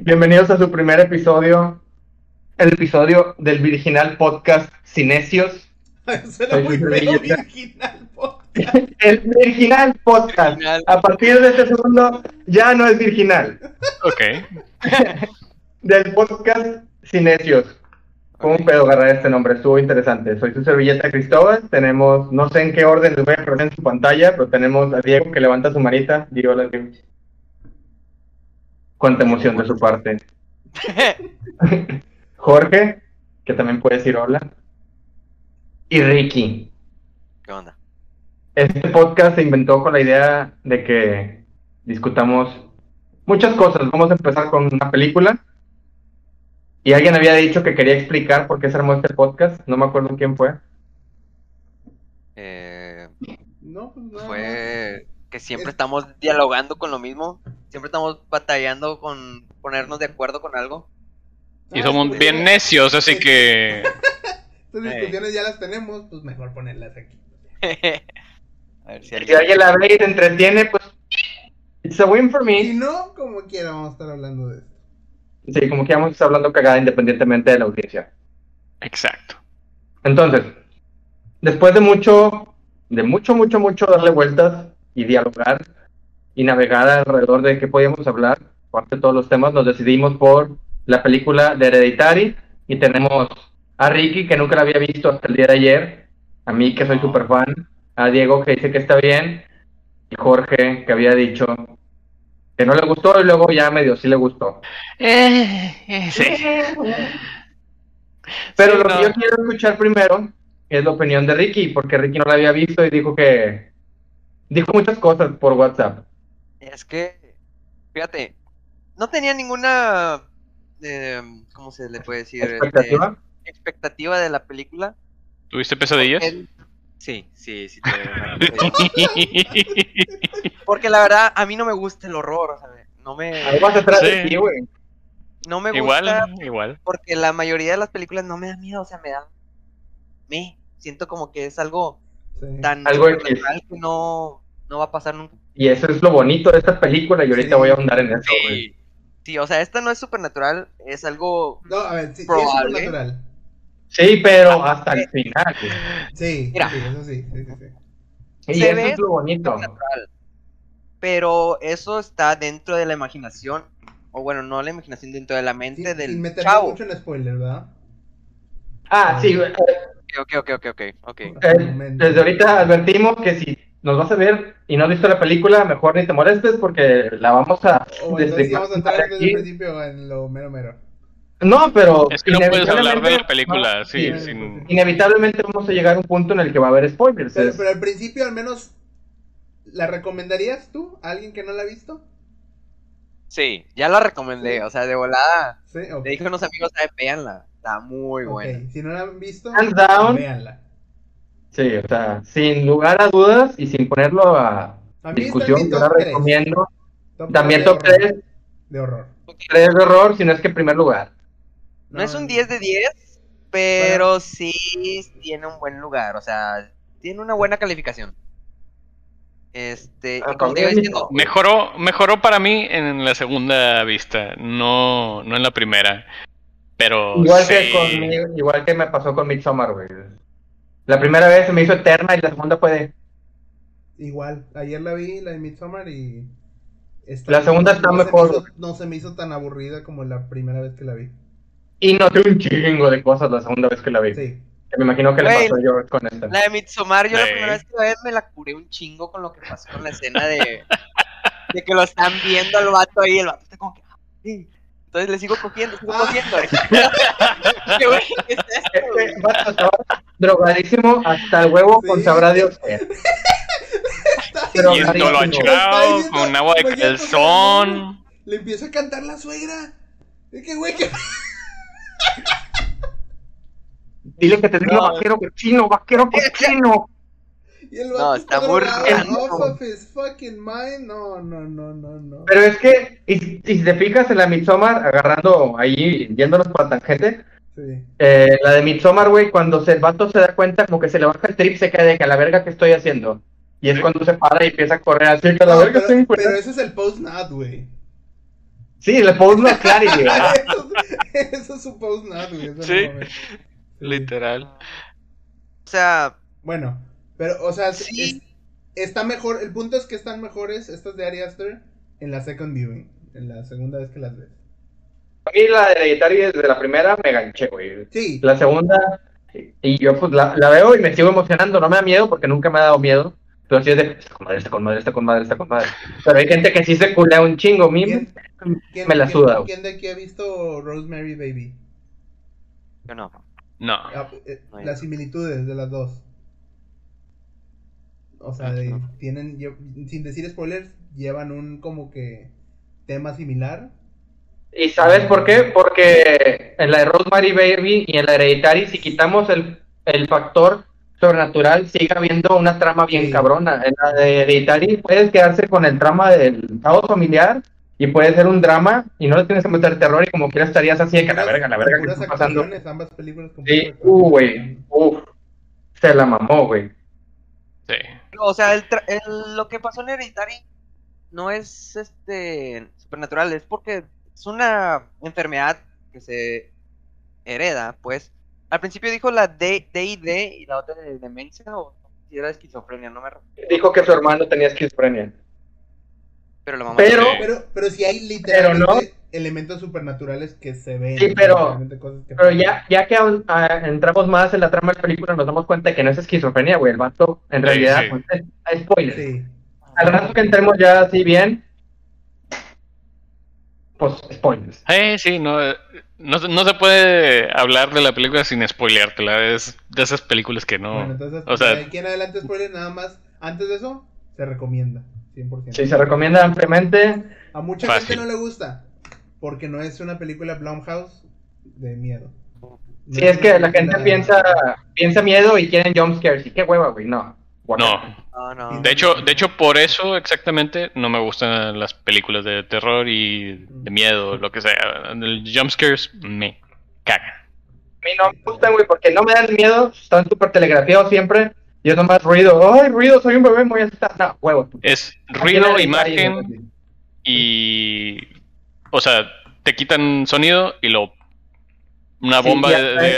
bienvenidos a su primer episodio, el episodio del virginal podcast Cinesios. Suena muy feo, virginal podcast. El virginal podcast. Virginal. A partir de este segundo ya no es virginal. Ok. Del podcast Cinesios. Fue un pedo agarrar este nombre, estuvo interesante. Soy su servilleta Cristóbal. Tenemos, no sé en qué orden les voy a poner en su pantalla, pero tenemos a Diego que levanta su manita. Digo, hola, Diego. Cuánta emoción de su parte. Jorge, que también puede decir hola. Y Ricky. ¿Qué onda? Este podcast se inventó con la idea de que discutamos muchas cosas. Vamos a empezar con una película. Y alguien había dicho que quería explicar por qué se armó este podcast. No me acuerdo quién fue. Eh, No, pues más. fue que siempre estamos dialogando con lo mismo. Siempre estamos batallando con ponernos de acuerdo con algo. Y Ah, somos pues, bien necios, así que. Estas discusiones ya las tenemos, pues mejor ponerlas aquí. A ver si Si alguien... alguien la ve y se entretiene, pues. It's a win for Si me. no, como quiera vamos a estar hablando de esto. Sí, como que vamos a estar hablando cagada independientemente de la audiencia. Exacto. Entonces, después de mucho, de mucho, mucho, mucho darle vueltas y dialogar y navegar alrededor de qué podíamos hablar, aparte de todos los temas, nos decidimos por la película de Hereditary y tenemos a Ricky, que nunca la había visto hasta el día de ayer, a mí, que soy super fan, a Diego, que dice que está bien, y Jorge, que había dicho que no le gustó y luego ya medio sí le gustó. Eh, eh, sí. Pero Sí, lo no. que yo quiero escuchar primero es la opinión de Ricky, porque Ricky no la había visto y dijo que dijo muchas cosas por WhatsApp. Es que, fíjate, no tenía ninguna, eh, ¿cómo se le puede decir? Este, ¿Expectativa? expectativa de la película. ¿Tuviste pesadillas? El- Sí, sí, sí. pesadilla. Porque la verdad, a mí no me gusta el horror, o sea, no me, Algo más atrás de ti, güey. no me igual, gusta igual. porque la mayoría de las películas no me dan miedo, o sea, me dan, me, siento como que es algo Sí. tan Algo supernatural que no, no va a pasar nunca. Y eso es lo bonito de esta película y ahorita Sí. voy a ahondar en eso, güey. Sí, sí, o sea, esta no es supernatural, es algo, No, a ver, sí, sí es Probable. supernatural. Sí, pero hasta el final, güey. Sí, Mira. sí, eso sí, sí, sí, sí. Y Se eso ve es lo bonito. Pero eso está dentro de la imaginación, o bueno, no la imaginación, dentro de la mente Sin, del chavo. mucho en spoiler, ¿verdad? Ah, sí, güey. Ok, ok, ok, ok, ok. Eh, desde ahorita advertimos que si nos vas a ver y no has visto la película, mejor ni te molestes porque la vamos a O entonces sí destripar vamos a entrar desde el principio en lo mero mero. No, pero Es que no puedes hablar de la inevitablemente- película, no, sí, sin... Inevitablemente vamos a llegar a un punto en el que va a haber spoilers. Pero, al principio al menos, ¿la recomendarías tú a alguien que no la ha visto? Sí, ya la recomendé, o sea, de volada. Sí, ok. Le dije a unos amigos, "Ay, véanla, está muy buena. Si no la han visto, Hands down. véanla. Sí, o sea, sin lugar a dudas y sin ponerlo a discusión, yo la top recomiendo. Top También top horror. 3, De horror. 3 de horror, si no es que en primer lugar. No es un 10 de 10, pero sí tiene un buen lugar, o sea, tiene una buena calificación. Este, Ah, diciendo, Mejoró, mejoró para mí en la segunda vista, no, no en la primera. Pero Igual sí. que conmigo, igual que me pasó con Midsommar, güey. La primera vez se me hizo eterna y la segunda fue de... Igual, ayer la vi, la de Midsommar y... La segunda está no se me mejor. hizo- no se me hizo tan aburrida como la primera vez que la vi. Y noté un chingo de cosas la segunda vez que la vi. Sí. Que me imagino que le Güey, pasó yo con esta. la de Midsommar, yo la Sí. primera vez que la vi me la curé un chingo con lo que pasó con la escena de, de que lo están viendo al vato ahí, el vato está como que, "Ah, sí". Entonces le sigo cogiendo, sigo Ah. cogiendo. ¿Qué güey? ¿Qué es esto, güey? Este drogadísimo hasta el huevo con Sí. sabrá Dios qué. Pero Y esto lo chingado con agua de calzón. Le empieza a cantar la suegra. De que, güey, que... Dile que te digo No. vaquero cochino, vaquero cochino. Y el No, vato está muy raro. off of his fucking mind. No, no, no, no, no. Pero es que, y, y si te fijas en la Midsommar, agarrando ahí, yéndonos por la tangente, Sí. eh, la de Midsommar, güey, cuando se- el vato se da cuenta, como que se le baja el trip, se queda de que a la verga que estoy haciendo. Y es Sí. cuando se para y empieza a correr así, que a la No, verga pero, estoy pero ese es el post-nut, güey. Sí, le post not clarity, eso, eso es suppose not, güey. no. Sí. Literal. O sea, Bueno, pero, o sea, Sí. es- está mejor. El punto es que están mejores estas de Ari Aster en la second viewing. En la segunda vez que las ves. A mí la de Hereditary desde la primera me ganché, güey. Sí, La segunda, y yo pues la, la veo y me sigo emocionando. No me da miedo porque nunca me ha dado miedo. Pero así es de, está con madre, está con madre, está con madre, está con madre. Pero hay gente que sí se culea un chingo. A mí ¿Quién? ¿quién, me la quién- suda. ¿Quién de aquí ha visto Rosemary Baby? yo no. No. Ah, eh, No, las similitudes de las dos. O sea, Ah, de- tienen, sin decir spoilers, llevan un como que tema similar. ¿Y sabes por qué? Porque en la de Rosemary Baby y en la de Hereditary, si quitamos el, el factor sobrenatural, sigue habiendo una trama bien Sí. cabrona. En la de Hereditary puedes quedarse con el trama del caos familiar y puede ser un drama y no le tienes que meter terror y como quieras estarías así de que la verga, la verga, ¿qué está pasando? ambas películas Sí, uh, güey, actuaciones. uf, se la mamó, güey. O sea, el tra- el- lo que pasó en Hereditary no es este supernatural, es porque es una enfermedad que se hereda, pues. Al principio dijo la D- DID y la otra de demencia o si era esquizofrenia, no me recuerdo. Dijo que su hermano tenía esquizofrenia. Pero la mamá Pero-. Pero, pero sí hay literalmente no. Elementos supernaturales que se ven. Sí, pero- cosas que Pero ya, ya que ah, entramos más en la trama de la película, nos damos cuenta de que no es esquizofrenia, güey. El vato, en Sí, realidad, sí. pues, es, spoiler. Sí. Al rato que entremos ya así bien, pues spoilers. Eh, sí, no, eh, no, se- no se puede hablar de la película sin spoileártela. Es de esas películas que no. Bueno, entonces, o sea- de aquí en adelante spoiler nada más. Antes de eso, se recomienda. 100%. Sí, se recomienda ampliamente. A mucha Fácil. gente no le gusta. Porque no es una película Blumhouse de miedo. No Sí, es que la gente piensa piensa miedo y quieren jumpscares. Y qué hueva, güey. No. No. De hecho, de hecho, por eso exactamente no me gustan las películas de terror y de miedo, lo que sea. El jumpscares me caga. A mí no me gustan, güey, porque no me dan miedo. Están súper telegrafiados siempre. Y es nomás ruido. ¡Ay, ruido! Soy un bebé, asustar. No, huevo. Es ruido, imagen y. O sea, te quitan sonido y lo. Una Sí, bomba y de, de-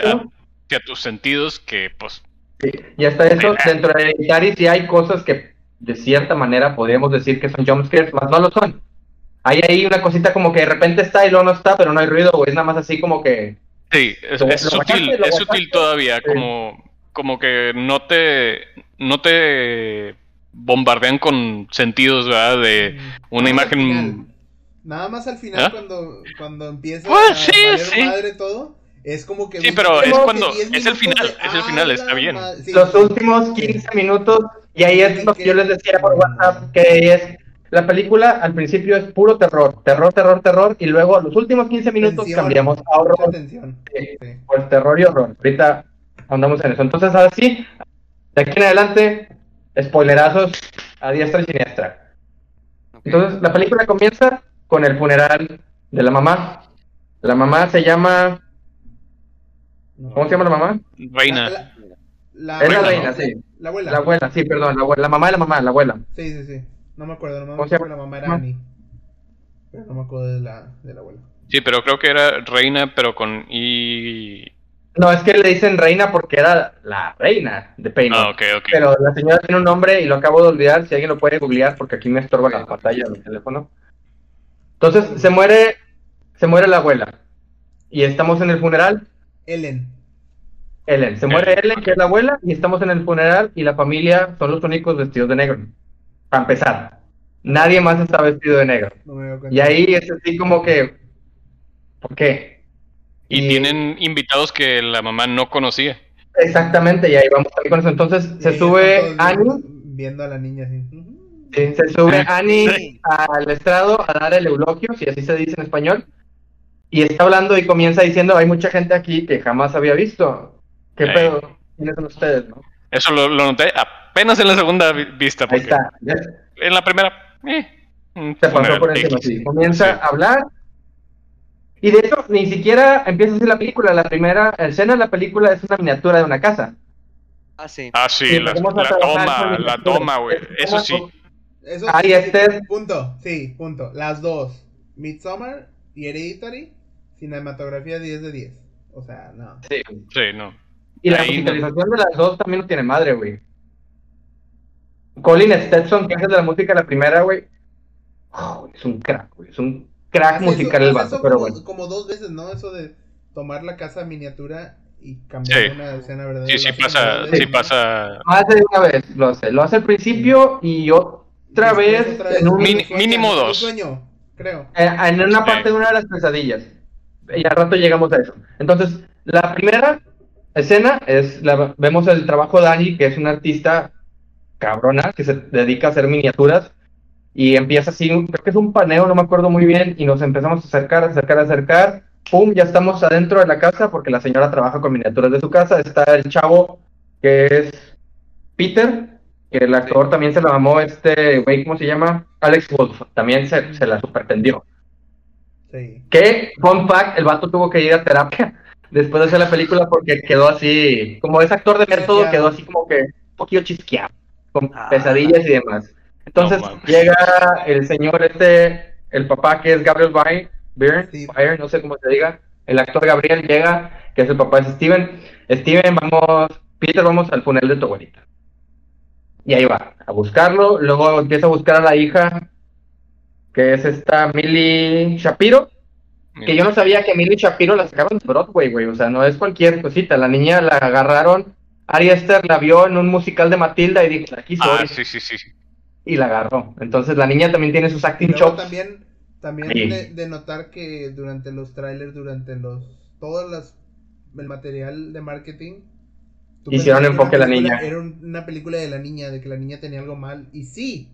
hacia tus sentidos que, pues. Sí, y hasta eso, dentro de Hereditary sí hay cosas que de cierta manera podríamos decir que son jumpscares, más no lo son. Hay ahí una cosita como que de repente está y luego no está, pero no hay ruido, güey. Es nada más así como que. Sí, es, es sutil, bajaste, es sutil todavía, Sí. como, como que no te, no te bombardean con sentidos, ¿verdad? De una más al imagen... final. Nada más al final ¿Ah? cuando, cuando empieza Pues, a sí, valer sí. madre todo. Es como que. Sí, pero es cuando- 10 es el final, de, es el final, "Ah, está la bien". ma-". Sí, Los sí, últimos sí. 15 minutos, y ahí es lo que yo les decía por WhatsApp, que es. La película al principio es puro terror, terror, terror, terror, y luego los últimos 15 minutos Tensión, cambiamos a horror, tensión. Sí. Sí. pues terror y horror. Ahorita andamos en eso. Entonces, ahora sí, de aquí en adelante, spoilerazos a diestra y siniestra. Entonces, la película comienza con el funeral de la mamá. La mamá se llama. ¿Cómo se llama la mamá? Reina. La, la- Es la la- reina, sí. La abuela. La abuela, sí, perdón, la abuela. La mamá de la mamá, la abuela. Sí, sí, sí. No me acuerdo, no me ¿Cómo se acuerdo la mamá era? Annie. Pero no me acuerdo de la, de la abuela. Sí, pero creo que era reina, pero con I... No, es que le dicen reina porque era la reina de Pain. Ah, ok, ok. Pero la señora tiene un nombre y lo acabo de olvidar. Si alguien lo puede googlear, porque aquí me estorba la pantalla del teléfono. Entonces, se muere, se muere la abuela. Y estamos en el funeral. Ellen. Ellen, se muere Ellen, que es la abuela, y estamos en el funeral y la familia son los únicos vestidos de negro. Para empezar, nadie más está vestido de negro. No. Y ahí es así como que, ¿por qué? Y y- tienen invitados que la mamá no conocía. Exactamente, y ahí vamos también con eso. Entonces se sube Annie, viendo- a la niña así. Se sube Ah, Annie al estrado a dar el eulogio, si así se dice en español, y está hablando y comienza diciendo, hay mucha gente aquí que jamás había visto. ¿Qué pedo? ¿Quiénes son ustedes? no? Eso lo, lo noté apenas en la segunda vi- vista. Ahí está. ¿ya? En la primera... Eh, Se pasó por encima, sí. Comienza Sí. a hablar. Y de hecho, ni siquiera empieza así la película. La primera escena de la película es una miniatura de una casa. Ah, sí. Ah, sí, la, a la toma, la toma, güey. Eso sí. Eso Ahí sí, este- Punto. Sí, punto. Las dos. Midsommar Y Hereditary, cinematografía 10 de 10. O sea, no. Sí. Sí, no. Y la Ahí no. musicalización de las dos también no tiene madre, güey. Colin Stetson, que el de la música la primera, güey. oh, es un crack, güey. Es un crack Hace musical eso- el hace vato, pero como, bueno. como dos veces, ¿no? Eso de tomar la casa miniatura y cambiar Sí. una escena verdadera. Sí, sí Lo hace pasa, sí pasa. Más de una vez lo hace. Lo hace al principio y otra vez otra vez en, un- mínimo dos. sueño, creo. eh, en una parte de una de las pesadillas. Y al rato llegamos a eso. Entonces, la primera escena es, la, vemos el trabajo de Annie, que es una artista cabrona, que se dedica a hacer miniaturas. Y empieza así, creo que es un paneo, no me acuerdo muy bien, y nos empezamos a acercar, acercar, acercar. Pum, ya estamos adentro de la casa porque la señora trabaja con miniaturas de su casa. Está el chavo que es Peter, que el actor también se la mamó, este güey, ¿cómo se llama? Alex Wolf, también se, se la supertendió. Sí. Que, fun fact, el vato tuvo que ir a terapia después de hacer la película porque quedó así, como es actor de método, quedó así como que un poquito chisqueado, con Ah. pesadillas y demás. Entonces No llega el señor este, el papá que es Gabriel Byrne, Byrne, Sí. Byrne, no sé cómo se diga, el actor Gabriel llega, que es el papá de Steven. Steven, vamos, Peter, vamos al funeral de tu abuelita. Y ahí va, a buscarlo, luego empieza a buscar a la hija, que es esta Millie Shapiro, que yo no sabía que Millie Shapiro la sacaron de Broadway, güey. O sea, no es cualquier cosita. La niña la agarraron. Ari Esther la vio en un musical de Matilda y dijo, aquí soy. Ah, sí, sí, sí. Y la agarró. Entonces la niña también tiene sus acting chops. también, también Sí. de, de notar que durante los trailers, durante los todos las, el material de marketing, Hicieron enfoque a la niña. Era un- una película de la niña, de que la niña tenía algo mal. Y sí,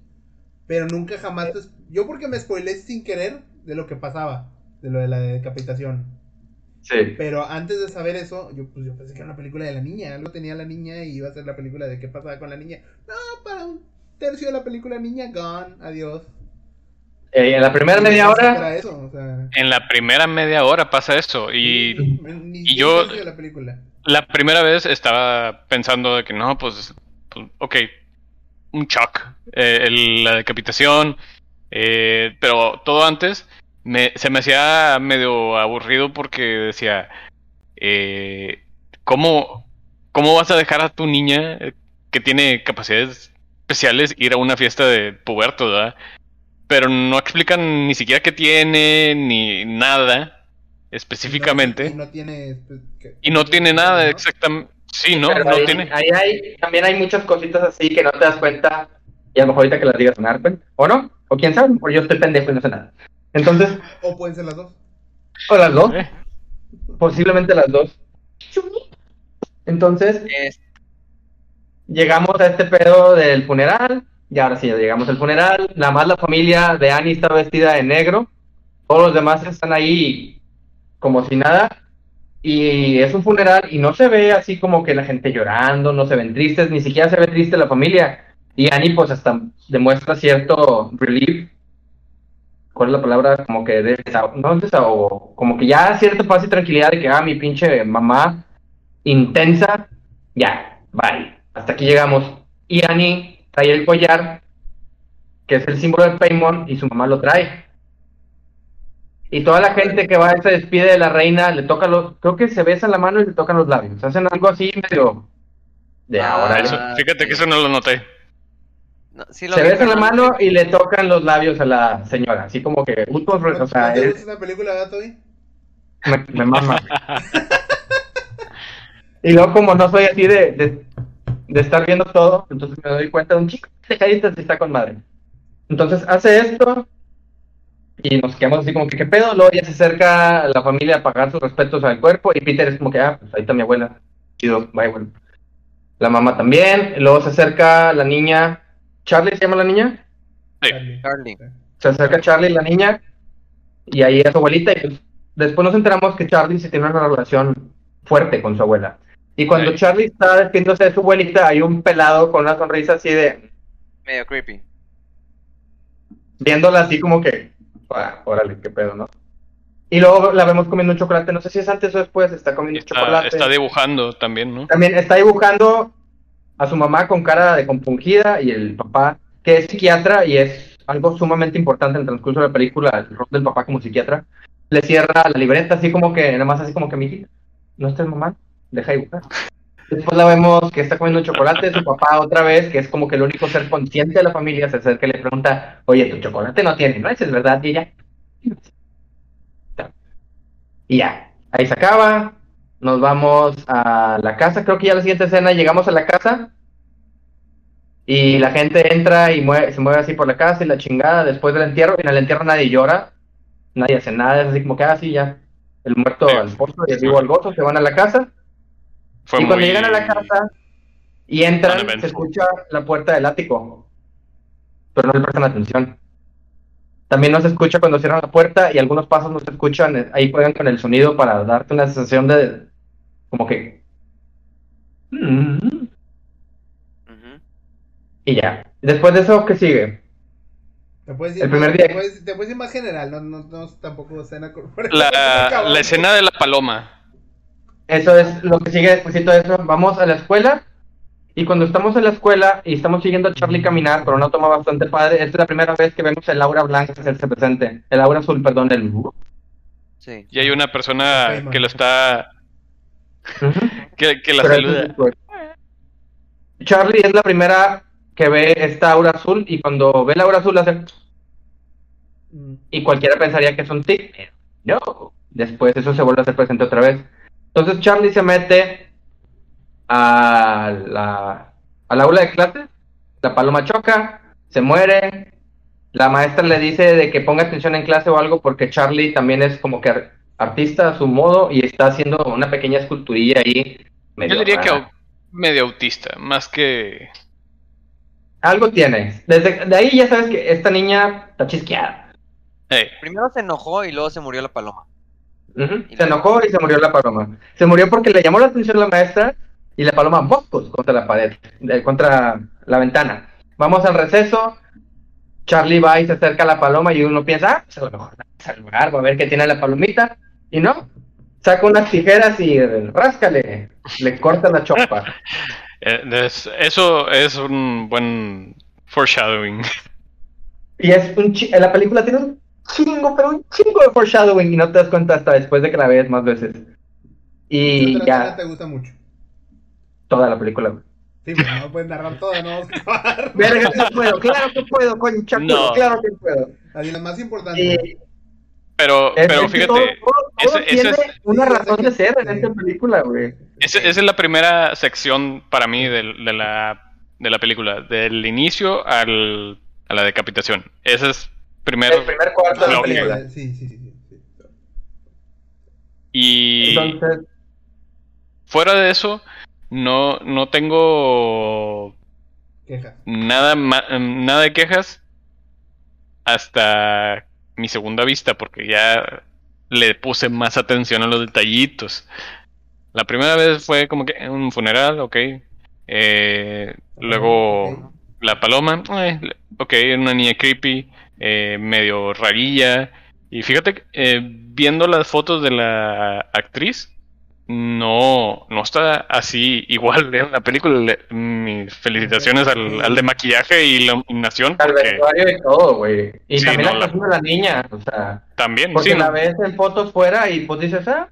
pero nunca jamás. te- yo porque me spoilé sin querer de lo que pasaba, de lo de la decapitación. Sí. Pero antes de saber eso, yo, pues, yo pensé que era una película de la niña. Algo tenía la niña y iba a ser la película de qué pasaba con la niña. No, para un tercio de la película niña, gone, adiós. Eh, en la primera Y media hora, era eso, o sea, En la primera media hora pasa eso. Y ni y un yo- tercio de la película. La primera vez estaba pensando de que no, pues, pues, ok, un shock. eh, el- la decapitación. eh, pero todo antes me, se me hacía medio aburrido porque decía, eh, ¿cómo, ¿cómo vas a dejar a tu niña eh, que tiene capacidades especiales ir a una fiesta de puberto. Pero no explican ni siquiera qué tiene, ni nada específicamente. Y no, tiene. pues, que- Y no tiene nada ¿no? exactamente. Sí, no, pero no ahí, tiene. ahí hay, también hay muchas cositas así que no te das cuenta. Y a lo mejor ahorita que las digas cuenta. O no, o quién sabe, porque yo estoy pendejo y no sé nada. Entonces, O pueden ser las dos. o las dos, Eh, posiblemente las dos. Entonces, Es- llegamos a este pedo del funeral, y ahora sí, ya llegamos al funeral, nada más la familia de Annie está vestida de negro, todos los demás están ahí como si nada, y es un funeral y no se ve así como que la gente llorando, no se ven tristes, ni siquiera se ve triste la familia, y Annie pues hasta demuestra cierto relief, ¿cuál es la palabra? Como que de desahogo, no desahogo, como que ya cierta paz y tranquilidad de que, ah, mi pinche mamá intensa, ya, bye. Hasta aquí llegamos. Y Annie trae el collar, que es el símbolo de Paymon, y su mamá lo trae. Y toda la gente que va se despide de la reina, le toca los, creo que se besan la mano y le tocan los labios. Hacen algo así medio de Ah, ahora. eso- fíjate que eso no lo noté. no, sí lo Se besan la mano y le tocan los labios a la señora, así como que, putos, ¿No, o sea, ¿no te es- esa película, verdad, Toby? me, me mama. y luego como no soy así de, de, de estar viendo todo, entonces me doy cuenta de un chico y está con madre. Entonces hace esto y nos quedamos así como que qué pedo, luego ya se acerca la familia a pagar sus respetos al cuerpo y Peter es como que, ah, pues ahí está mi abuela. Chido, bye, bueno. La mamá también, luego se acerca la niña, Charlie se llama la niña, Sí. Charlie. Charlie. se acerca Charlie, la niña, y ahí es su abuelita. Y pues, después nos enteramos que Charlie se tiene una relación fuerte con su abuela. Y cuando Sí. Charlie está despidiéndose de su abuelita, hay un pelado con una sonrisa así de, Medio creepy. viéndola así como que, "Ah, órale, qué pedo, ¿no? Y luego la vemos comiendo un chocolate, no sé si es antes o después, está comiendo Está, chocolate. está dibujando también, ¿no? También está dibujando a su mamá con cara de compungida y el papá, que es psiquiatra y es algo sumamente importante en el transcurso de la película, el rol del papá como psiquiatra. le cierra la libreta, así como que, nada más así como que, mijita, no estés mamá, deja dibujar. Después la vemos que está comiendo chocolate, su papá otra vez, que es como que el único ser consciente de la familia, se acerca y le pregunta, oye, tu chocolate no tiene, ¿no? Eso es verdad, y ella. Y ya, ahí se acaba, nos vamos a la casa, creo que ya la siguiente escena llegamos a la casa y la gente entra y mueve- se mueve así por la casa y la chingada después del entierro, y en el entierro nadie llora, nadie hace nada, es así como que así ya, el muerto al pozo y el vivo al gozo, se van a la casa Fue y cuando muy- llegan a la casa y entran, se escucha la puerta del ático, pero no le prestan atención. También no se escucha cuando cierran la puerta y algunos pasos no se escuchan, ahí juegan con el sonido para darte una sensación de como que... mm. Y ya. Después de eso, ¿qué sigue? Te puedes ir El primer día- Te puedes, te puedes ir más general, no, no, no tampoco escena corporal. La, la escena de la paloma. Eso es lo que sigue después de eso. Vamos a la escuela. Y cuando estamos en la escuela y estamos siguiendo a Charlie caminar por una toma bastante padre, esta es la primera vez que vemos el aura blanca hacerse presente. El aura azul, perdón, el... Sí. Y hay una persona que lo está. Que, que la Pero eso es saluda. Charlie es la primera que ve esta aura azul y cuando ve la aura azul hace... Mm. Y cualquiera pensaría que es un tic. pero No. Después eso se vuelve a hacer presente otra vez. Entonces Charlie se mete a la, al aula de clase. La paloma choca, se muere. La maestra le dice de que ponga atención en clase o algo porque Charlie también es como que ar- artista a su modo y está haciendo una pequeña esculturilla ahí. medio Yo diría que au- medio autista, más que. Algo tiene. Desde de ahí ya sabes que esta niña está chisqueada. Primero se enojó y luego se murió la paloma. Se enojó y se murió la paloma. Se murió porque le llamó la atención la maestra y la paloma moscos contra la pared, contra la ventana. Vamos al receso. Charlie va y se acerca a la paloma y uno piensa, ah, pues a lo mejor va a salvar, va a ver qué tiene la palomita. Y no, saca unas tijeras y ráscale, le corta la chopa. eh, es- eso es un buen foreshadowing. Y es un la película tiene un chingo, pero un chingo de foreshadowing y no te das cuenta hasta después de que la ves más veces. ¿Qué Y otra ya, te gusta mucho? toda la película. güey. Sí, pero no puedes narrar toda, no vamos a acabar. Verga, que puedo, claro que puedo, concha, No. claro que puedo. Así, lo más importante. Y Pero, es- pero fíjate, todo, todo- todo ese- ese tiene es- una razón de ser en sí. esta película, güey. ese- esa es la primera sección para mí del- de, la, de la película, del inicio al, a la decapitación. Ese es primer. El primer cuarto de la película. Sí, sí, sí. Y Entonces, fuera de eso, no, no tengo Quejas. nada, nada de quejas hasta mi segunda vista, porque ya le puse más atención a los detallitos. La primera vez fue como que un funeral, ok. Eh, luego la paloma, eh, ok, era una niña creepy, eh, medio rarilla. Y fíjate, que, eh, viendo las fotos de la actriz, no, no está así igual en la película. Le- mis felicitaciones al, al de maquillaje y la iluminación, al porque vestuario y todo, güey. Y Sí, también no, la la- actuación de la niña, o sea, también, porque sí, la no, ves en fotos fuera y pues dices, ah,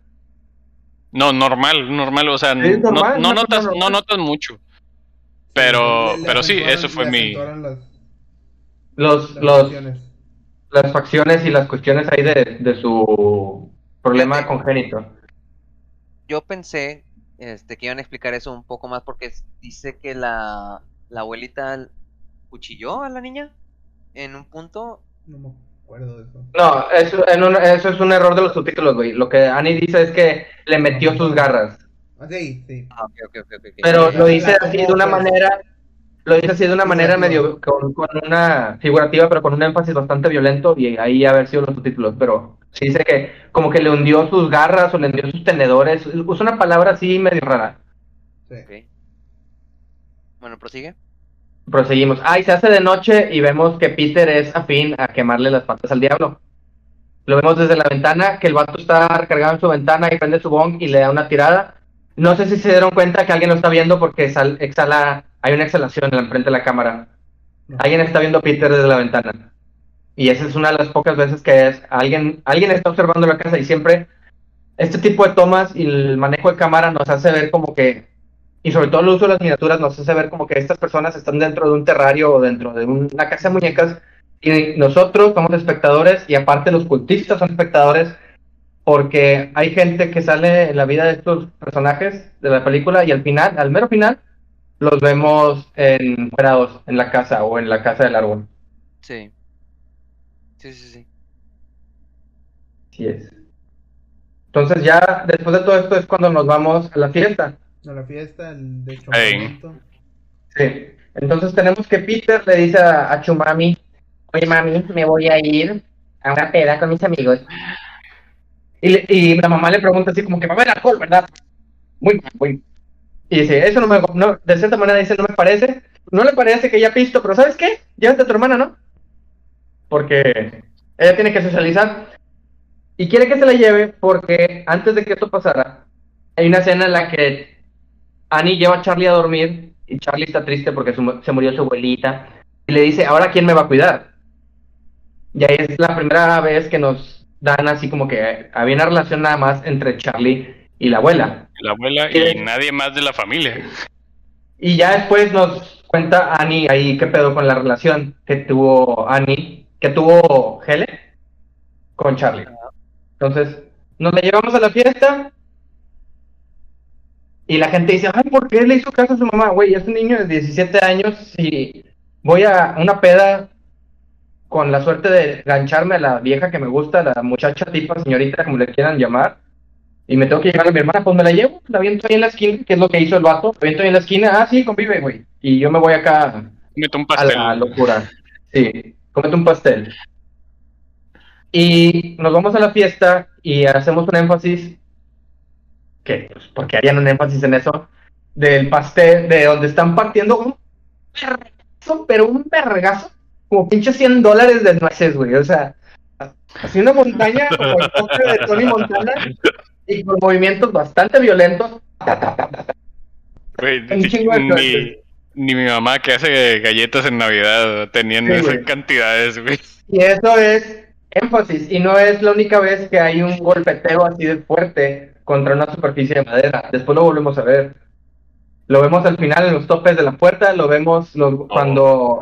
no, normal, normal, o sea, Sí, no, notas, no notas mucho. Pero, Le- le pero sí, eso fue mi... las- los, las los, acciones. las facciones y las cuestiones ahí de, de su problema congénito. Yo pensé este, que iban a explicar eso un poco más porque dice que la, la abuelita cuchilló a la niña en un punto. No me acuerdo de eso. No, eso, en un- eso es un error de los subtítulos, güey. Lo que Annie dice es que le metió sus garras. Ah, sí, sí. Ah, ok, ok, ok, ok, ok. Pero lo dice así de una manera, lo dice así de una manera medio, con, con una figurativa, pero con un énfasis bastante violento, y ahí haber sido los subtítulos, pero sí dice que como que le hundió sus garras o le hundió sus tenedores, usa una palabra así medio rara. sí. Bueno, prosigue. Proseguimos. Ah, y se hace de noche y vemos que Peter es afín a quemarle las patas al diablo. Lo vemos desde la ventana, que el vato está recargado en su ventana y prende su bong y le da una tirada. No sé si se dieron cuenta que alguien lo está viendo porque sal- exhala, hay una exhalación en la frente de la cámara. Alguien está viendo a Peter desde la ventana. Y esa es una de las pocas veces que es alguien, alguien está observando la casa y siempre este tipo de tomas y el manejo de cámara nos hace ver como que, y sobre todo el uso de las miniaturas nos hace ver como que estas personas están dentro de un terrario o dentro de una casa de muñecas y nosotros somos espectadores y aparte los cultistas son espectadores porque hay gente que sale en la vida de estos personajes de la película y al final, al mero final, los vemos en en la casa o en la casa del árbol. Sí. Sí, sí, sí. Sí es. Entonces ya después de todo esto es cuando nos vamos a la fiesta. A la fiesta, el de hecho. Sí. Entonces tenemos que Peter le dice a, Chumami, oye mami, me voy a ir a una peda con mis amigos. Y, la mamá le pregunta así como que va a haber alcohol, ¿verdad? Muy, muy. Y dice, eso no me, no, de cierta manera dice, no me parece, no le parece que ya pisto, pero ¿sabes qué? Llévate a tu hermana, ¿no? Porque ella tiene que socializar. Y quiere que se la lleve porque antes de que esto pasara, hay una escena en la que Annie lleva a Charlie a dormir y Charlie está triste porque se murió su abuelita y le dice, ahora quién me va a cuidar. Y ahí es la primera vez que nos dan así como que había una relación nada más entre Charlie y la abuela. La abuela y, nadie más de la familia. Y ya después nos cuenta Annie ahí qué pedo con la relación que tuvo Annie, que tuvo Hele con Charlie. Entonces, nos la llevamos a la fiesta y la gente dice, ay, ¿por qué le hizo caso a su mamá? Güey, es un niño de 17 años y voy a una peda con la suerte de gancharme a la vieja que me gusta, la muchacha tipa, señorita, como le quieran llamar, y me tengo que llevar a mi hermana, pues me la llevo, la viento ahí en la esquina, que es lo que hizo el vato, la viento ahí en la esquina, ah, sí, convive, güey, y yo me voy acá un pastel. a la locura, sí, comete un pastel. Y nos vamos a la fiesta y hacemos un énfasis, que, pues, porque harían un énfasis en eso, del pastel, de donde están partiendo un vergazo, pero un vergazo, como pinche 100 dólares de nueces, güey, o sea, así una montaña como el de Tony Montana y con movimientos bastante violentos. ni, ni, mi mamá que hace galletas en Navidad teniendo esas cantidades, güey. Y eso es énfasis, y no es la única vez que hay un golpeteo así de fuerte contra una superficie de madera. Después lo volvemos a ver. Lo vemos al final en los topes de la puerta, lo vemos oh, cuando,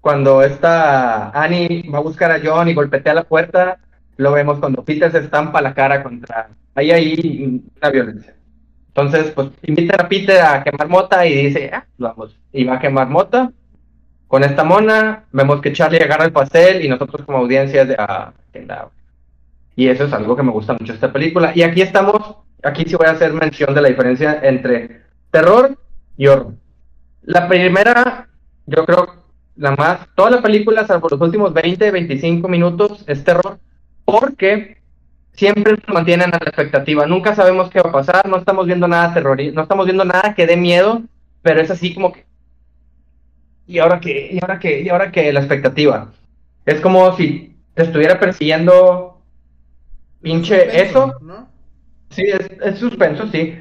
cuando esta Annie va a buscar a John y golpetea la puerta, lo vemos cuando Peter se estampa la cara contra... Ahí hay una violencia. Entonces, pues invitan a Peter a quemar mota y dice, ah, vamos. Y va a quemar mota con esta mona, vemos que Charlie agarra el pastel y nosotros como audiencia de ah, Y eso es algo que me gusta mucho esta película. Y aquí estamos, aquí sí voy a hacer mención de la diferencia entre terror y horror. La primera, yo creo, la más, toda la película, salvo los últimos 20, 25 minutos, es terror, porque siempre nos mantienen a la expectativa. Nunca sabemos qué va a pasar, no estamos viendo nada terrorista, no estamos viendo nada que dé miedo, pero es así como que ¿y ahora qué? ¿Y ahora qué? ¿Y ahora qué? La expectativa. Es como si te estuviera persiguiendo pinche eso. ¿no? Sí, es, suspenso, sí.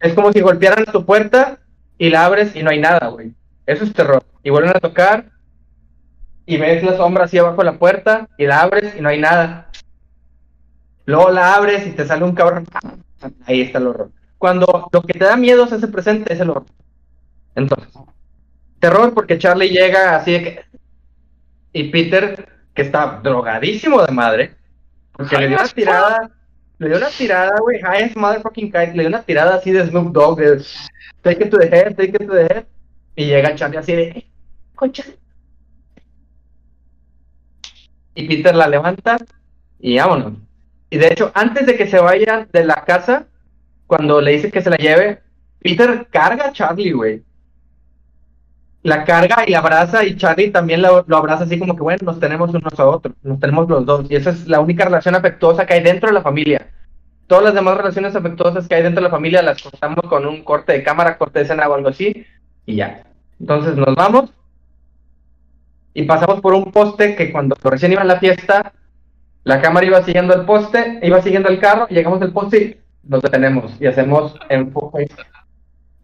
Es como si golpearan tu puerta y la abres y no hay nada, güey. Eso es terror. Y vuelven a tocar y ves la sombra así abajo de la puerta y la abres y no hay nada. Luego la abres y te sale un cabrón. Ahí está el horror. Cuando lo que te da miedo se hace presente es el horror. Entonces, terror porque Charlie llega así de que... Y Peter, que está drogadísimo de madre, porque le dio una tirada, le dio una tirada, güey, high as motherfucking kite, le dio una tirada así de Snoop Dogg, de take it to the head, take it to the head, y llega Charlie así de, concha. Y Peter la levanta y vámonos. Y de hecho, antes de que se vaya de la casa, cuando le dice que se la lleve, Peter carga a Charlie, güey la carga y abraza y Charlie también lo, abraza así como que bueno, nos tenemos unos a otros, nos tenemos los dos y esa es la única relación afectuosa que hay dentro de la familia. Todas las demás relaciones afectuosas que hay dentro de la familia las cortamos con un corte de cámara, corte de escena o algo así y ya. Entonces nos vamos y pasamos por un poste que cuando recién iba a la fiesta, la cámara iba siguiendo el poste, iba siguiendo el carro, llegamos al poste y nos detenemos y hacemos enfoque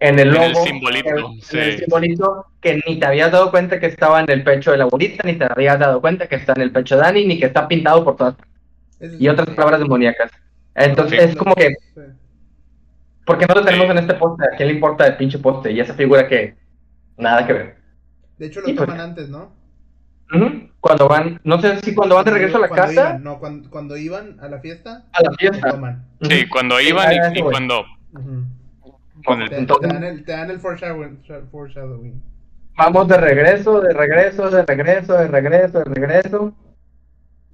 en el En logo, el simbolito, en, en sí. el simbolito, que ni te habías dado cuenta que estaba en el pecho de la abuelita, ni te habías dado cuenta que está en el pecho de Dani, ni que está pintado por todas Y otras palabras demoníacas. Entonces Sí. es como que, Sí. ¿por qué no lo tenemos Sí. en este poste? ¿A quién le importa el pinche poste? Y esa figura que nada que ver. De hecho, lo Y pues- toman antes, ¿no? Cuando van, no sé si cuando van de regreso a la Cuando casa, iban, no, cuando, cuando iban a la fiesta, a la fiesta. toman. Sí, cuando Sí, iban y- cuando Ujú. con el Te, Entonces- te dan el, te dan el foreshadowing. foreshadowing. Vamos de regreso, de regreso, de regreso, de regreso, de regreso.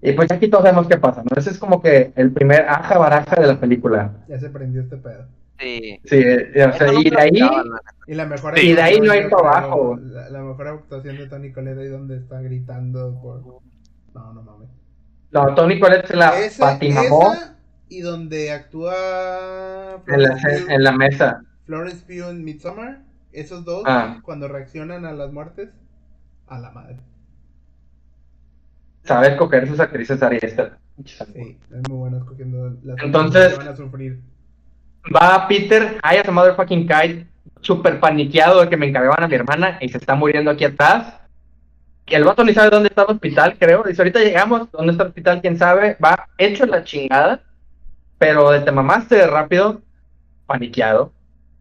Y pues aquí todos sabemos qué pasa, ¿no? Ese es como que el primer aja baraja de la película. Ya se prendió este pedo. Sí. Sí, o sea, Eso no y de ahí. Y la mejor Y de ahí no hay para abajo. La, la mejor actuación de Tony Colette ahí donde está gritando por... No, no mames. no, Tony Colette se la Ese- patinamó esa y donde actúa en la, Florence Pugh, en la mesa. Florence Pugh en Midsommar. Esos dos, Ah. cuando reaccionan a las muertes, a la madre. Sabe escoger sus actrices Ari Aster. Sí, es muy bueno escogiendo las Entonces- que van a sufrir. Va Peter, as a motherfucking kite, súper paniqueado de que me encargaban a mi hermana y se está muriendo aquí atrás. Y el vato ni sabe dónde está el hospital, creo. Dice, ahorita llegamos, ¿dónde está el hospital? ¿Quién sabe? Va hecho la chingada, pero te mamaste rápido, paniqueado,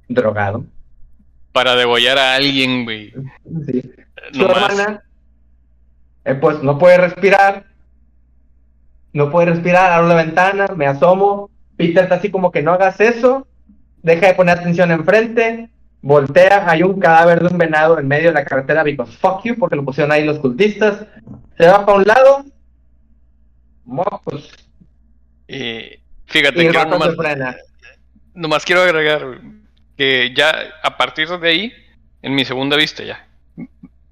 drogado. para degollar a alguien, güey. Sí. Su hermana, eh, pues no puede respirar, no puede respirar, abro la ventana, me asomo, Peter está así como que no hagas eso, deja de poner atención enfrente, voltea, hay un cadáver de un venado en medio de la carretera, because fuck you, porque lo pusieron ahí los cultistas, se va para un lado, mo- pues, Y fíjate, y quiero nomás, nomás quiero agregar que ya a partir de ahí, en mi segunda vista ya.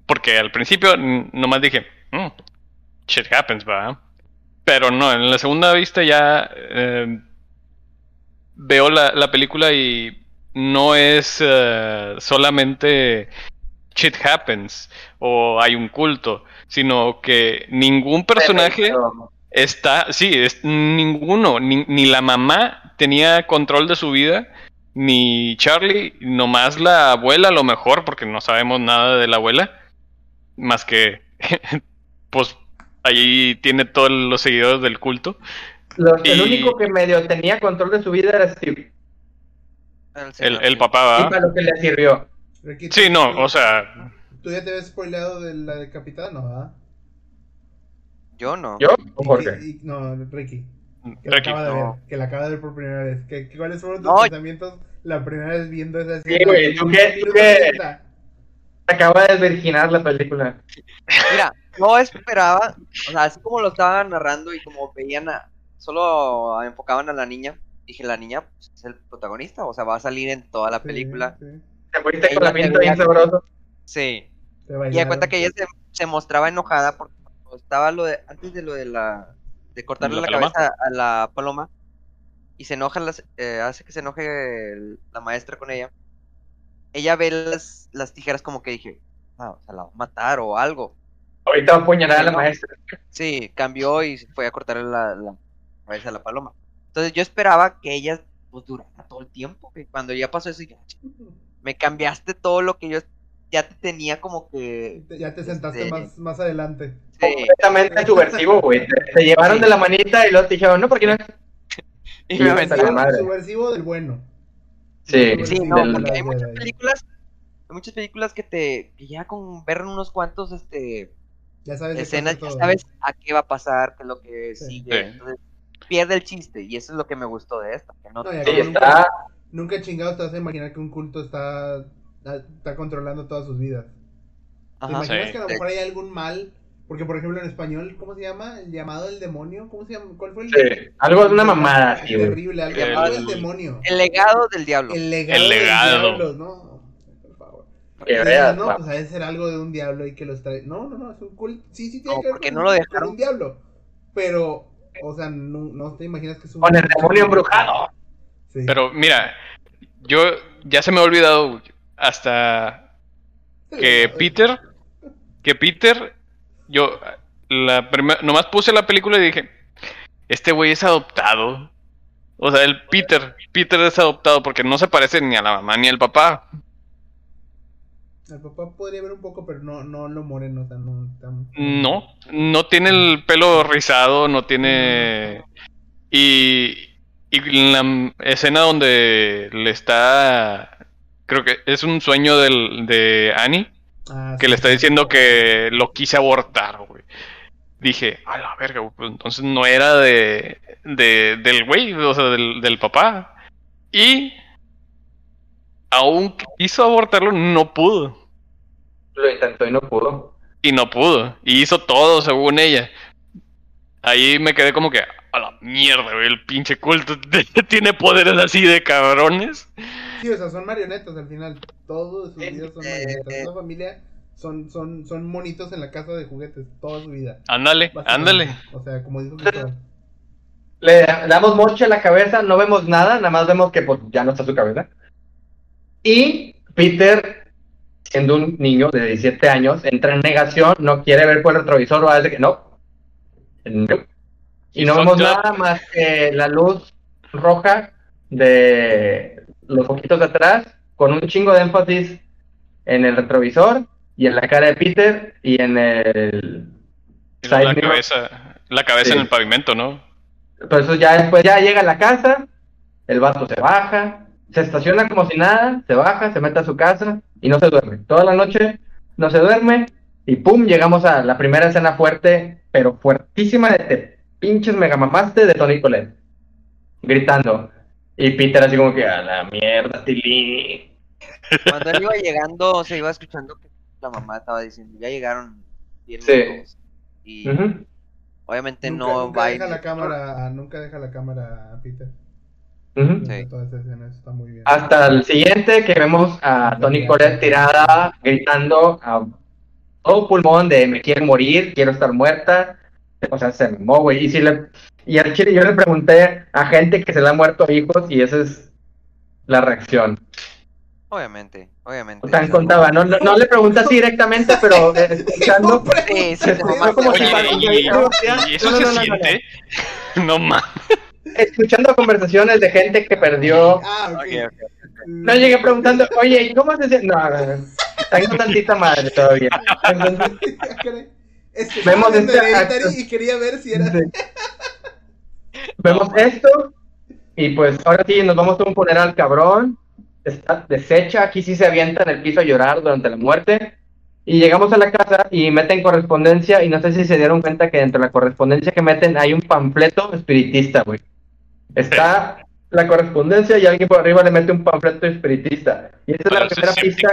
Porque al principio nomás dije, "Mm, shit happens, va. Pero no, en la segunda vista ya eh, veo la, la película y no es eh, solamente shit happens o hay un culto, sino que ningún personaje está, sí, es ninguno, ni, ni la mamá tenía control de su vida, ni Charlie, nomás la abuela a lo mejor, porque no sabemos nada de la abuela, más que, pues, ahí tiene todos los seguidores del culto. Los- el Y- único que medio tenía control de su vida era Steve, El, El, el papá, y lo que le sirvió. Ricky, Sí, ¿tú- no, o sea, ¿Tú ya te habías spoileado de la decapitada? No, ¿verdad? Yo no. ¿Yo o Jorge? que- y- no, Ricky. Que la Ricky, acaba de no. ver. Que la acaba de ver por primera vez. ¿Qué, qué- ¿Cuáles fueron tus No. pensamientos la primera vez viendo esa Sí, güey, ¿tú qué- tú qué? Acaba de desvirginar la película. Mira, no esperaba, o sea, así como lo estaban narrando y como veían a, solo enfocaban a la niña, dije, la niña pues, es el protagonista, o sea, va a salir en toda la Sí, película. sí. Te fuiste con Ella la pinta tenía- bien sabroso. Sí. Te Y da cuenta que ella se, se mostraba enojada porque cuando estaba lo de, antes de lo de la, de cortarle ¿La cabeza a la paloma, y se enoja, las, eh, hace que se enoje el- la maestra con ella, ella ve las, las tijeras como que dije, ah, o sea, la va a matar o algo. Ahorita va a apuñalar a la Sí, maestra. Sí, cambió y se fue a cortarle la, la cabeza a la paloma. Entonces yo esperaba que ella pues, durara todo el tiempo. Que cuando ya pasó eso, ya, me cambiaste todo lo que yo ya te tenía como que... Ya te sentaste Este- más, más adelante. Sí, Completamente subversivo, güey. Te, te llevaron de la manita y luego te dijeron, no, porque no. y Sí, me aventaron. madre. Subversivo del bueno. Sí, Sí, no, del- porque hay muchas la- películas, hay muchas películas que te, que ya con ver unos cuantos, este, Ya sabes escenas, ya sabes a qué va a pasar, qué es lo que Sí. sigue. Sí. Entonces, pierde el chiste, y eso es lo que me gustó de esta. Que no, No, Sí, está. nunca, nunca chingados te vas a imaginar que un culto está, está controlando todas sus vidas. ¿Te Ajá. imaginas Sí. que a lo mejor hay algún mal? Porque, por ejemplo, en español, ¿cómo se llama? El llamado del demonio. ¿Cómo se llama? ¿Cuál fue el Sí, algo de una mamada, güey. Terrible, algo El- algo del demonio. El legado del diablo. El legado. El del legado. diablo, ¿no? Por favor. Que Y veas, no, pues ser algo de un diablo y que los trae. No, no, no, es un culto. Sí, sí, tiene No, que ver porque con, no lo con dejaron. un diablo. Pero, o sea, no, no te imaginas que es un. Con el demonio embrujado. Sí. pero mira, yo ya se me ha olvidado hasta que Peter, que Peter, yo la primera, nomás puse la película y dije, este güey es adoptado. O sea, el Peter, Peter es adoptado porque no se parece ni a la mamá ni al papá. El papá podría ver un poco, pero no, no lo moreno, o sea, no. tan- No, no tiene el pelo rizado, no tiene... Y, y en la escena donde le está... Creo que es un sueño del, de Annie, Ah, que sí, le está diciendo que lo quise abortar, güey. Dije, a la verga, güey, pues entonces no era de, de del güey, o sea, del, del papá. Y aún quiso abortarlo, no pudo. Lo intentó y no pudo. Y no pudo. Y hizo todo según ella. Ahí me quedé como que, a la mierda, güey, el pinche culto tiene poderes así de cabrones. Sí, o sea, son marionetas al final. Todos sus Eh, vidas son eh, marionetas. eh. Toda familia son, son, son monitos en la casa de juguetes, toda su vida. Ándale, ándale. O sea, como dijo. Le damos moche a la cabeza, no vemos nada, nada más vemos que pues, ya no está su cabeza. Y Peter, siendo un niño de 17 años, entra en negación, no quiere ver por el retrovisor, va a decir que no. No. Y no vemos nada más que la luz roja de los poquitos de atrás, con un chingo de énfasis en el retrovisor y en la cara de Peter y en el Y La mirror. cabeza, la cabeza Sí. en el pavimento, ¿no? Entonces ya después ya llega a la casa, el vato se baja, se estaciona como si nada, se baja, se mete a su casa y no se duerme. Toda la noche no se duerme y pum, llegamos a la primera escena fuerte, pero fuertísima de te pinches megamamaste de Tony Colette. Gritando. Y Peter así como que a la mierda, Tilly. Cuando él iba llegando, se iba escuchando que la mamá estaba diciendo, ya llegaron bien Sí. lejos". Y obviamente Nunca, no nunca va a deja ir- la cámara, nunca deja la cámara a Peter. Ujú. Sí. Toda esa escena eso está muy bien. Hasta el siguiente que vemos a Tony Colette tirada, gritando a todo pulmón de me quiero morir, quiero estar muerta. O sea, se güey. Y si le, y al chile yo le pregunté a gente que se le han muerto hijos y esa es la reacción. Obviamente, obviamente. Tan contaba, no, no, no le pregunté así directamente, pero eh, escuchando, Sí, sí, Se como oye, y- y, y- eso no, se siente. No mames. Escuchando conversaciones de gente que perdió. Ah, ok. Ok, ok. No llegué preguntando, oye, ¿y cómo se? No, no, no, tengo tantita madre todavía. Entonces, Vemos este acto. y quería ver si era. Sí. Vemos esto y pues ahora sí nos vamos a un funeral cabrón. Está deshecha, aquí sí se avienta en el piso a llorar durante la muerte. Y llegamos a la casa y meten correspondencia y no sé si se dieron cuenta que dentro de la correspondencia que meten hay un panfleto espiritista, güey. Está la correspondencia y alguien por arriba le mete un panfleto espiritista. Y esa es la primera pista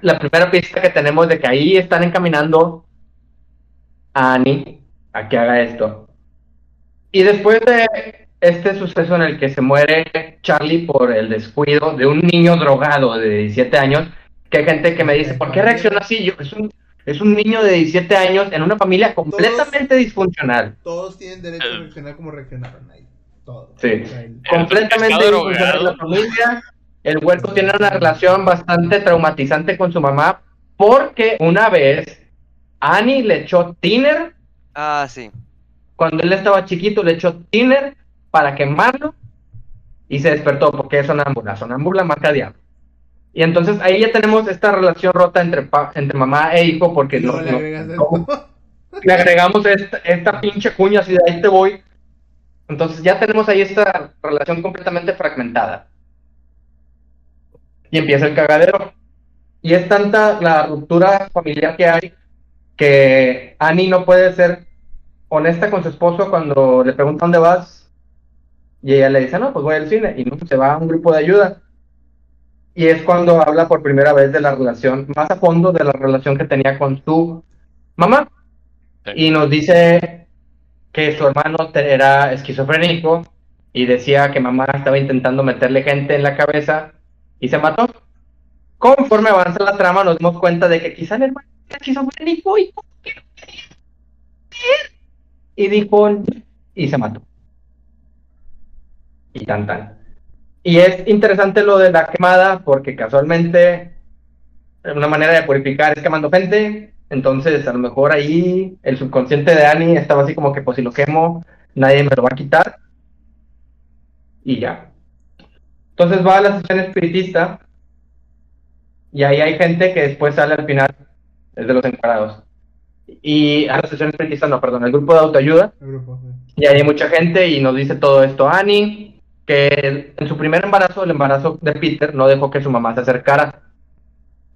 la primera pista que tenemos de que ahí están encaminando a Annie a que haga esto. Y después de este suceso en el que se muere Charlie por el descuido de un niño drogado de 17 años, que hay gente que me dice, ¿por qué reacciona así? Yo, es, un, es un niño de 17 años en una familia completamente disfuncional. Todos tienen derecho a reaccionar como reaccionaron Sí. Completamente disfuncional la familia. El huerco tiene una relación bastante traumatizante con su mamá porque una vez Annie le echó tiner Ah, sí. cuando él estaba chiquito, le echó tiner para quemarlo y se despertó porque es sonámbula. Sonámbula marca diablo. Y entonces ahí ya tenemos esta relación rota entre, pa- entre mamá e hijo porque no- le no- agregas no- esto. le agregamos esta, esta pinche cuña así de ahí te voy. Entonces ya tenemos ahí esta relación completamente fragmentada. Y empieza el cagadero. Y es tanta la ruptura familiar que hay que Annie no puede ser honesta con su esposo cuando le pregunta dónde vas. Y ella le dice, no, pues voy al cine. Y no, se va a un grupo de ayuda. Y es cuando habla por primera vez de la relación, más a fondo de la relación que tenía con su mamá y nos dice que su hermano era esquizofrénico y decía que mamá estaba intentando meterle gente en la cabeza y se mató. Conforme avanza la trama nos damos cuenta de que quizá el hermano era esquizofrénico y, y dijo y se mató. Y tan tan. Y es interesante lo de la quemada porque casualmente una manera de purificar es quemando gente. Entonces, a lo mejor ahí el subconsciente de Annie estaba así como que, pues si lo quemo, nadie me lo va a quitar. Y ya. Entonces va a la sesión espiritista Y ahí hay gente que después sale al final, es de los encuadrados. Y a la sesión espiritista, no, perdón, el grupo de autoayuda. El grupo, sí. Y ahí hay mucha gente y nos dice todo esto Annie, que en su primer embarazo, el embarazo de Peter, no dejó que su mamá se acercara.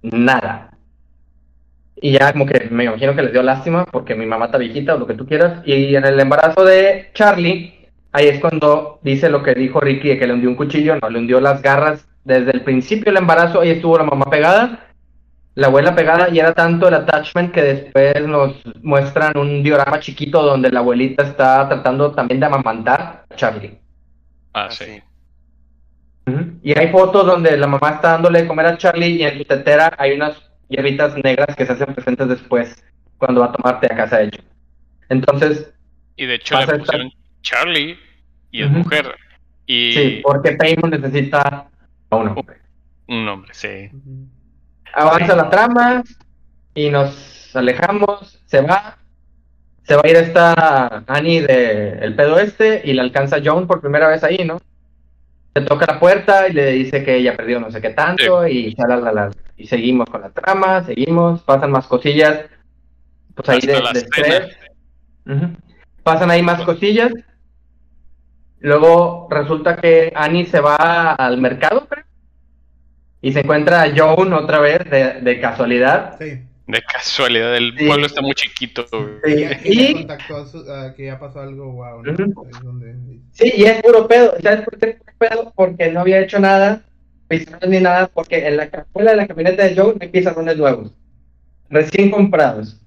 Nada. Y ya como que me imagino que les dio lástima porque mi mamá está viejita o lo que tú quieras. Y en el embarazo de Charlie, ahí es cuando dice lo que dijo Ricky de que le hundió un cuchillo, no, le hundió las garras desde el principio del embarazo, ahí estuvo la mamá pegada, la abuela pegada, y era tanto el attachment que después nos muestran un diorama chiquito donde la abuelita está tratando también de amamantar a Charlie. Ah, sí. Y hay fotos donde la mamá está dándole de comer a Charlie y en su tetera hay unas hierbitas negras que se hacen presentes después cuando va a tomarte a casa de ellos. Entonces, Y de hecho le esta- Charlie y es mujer. Y sí, porque Paymon necesita a un hombre. un hombre, sí. Avanza la trama y nos alejamos, se va. Se va a ir esta Annie de el pedo este y la alcanza John por primera vez ahí, ¿no? Le toca la puerta y le dice que ella perdió no sé qué tanto y. Y seguimos con la trama, seguimos, pasan más cosillas. Pues ahí de. Pasan ahí más cosillas. Luego resulta que Annie se va al mercado, creo. Y se encuentra a Joan otra vez de, de casualidad. Sí. De casualidad, el Sí. pueblo está muy chiquito. Sí, y, contactó a su- a que ya pasó algo, wow. ¿no? Sí, y es puro pedo. ¿Sabes por qué es puro pedo? Porque no había hecho nada, pizarrones ni nada, porque en la cajuela de la camioneta de Joan hay pizarrones nuevos, recién comprados.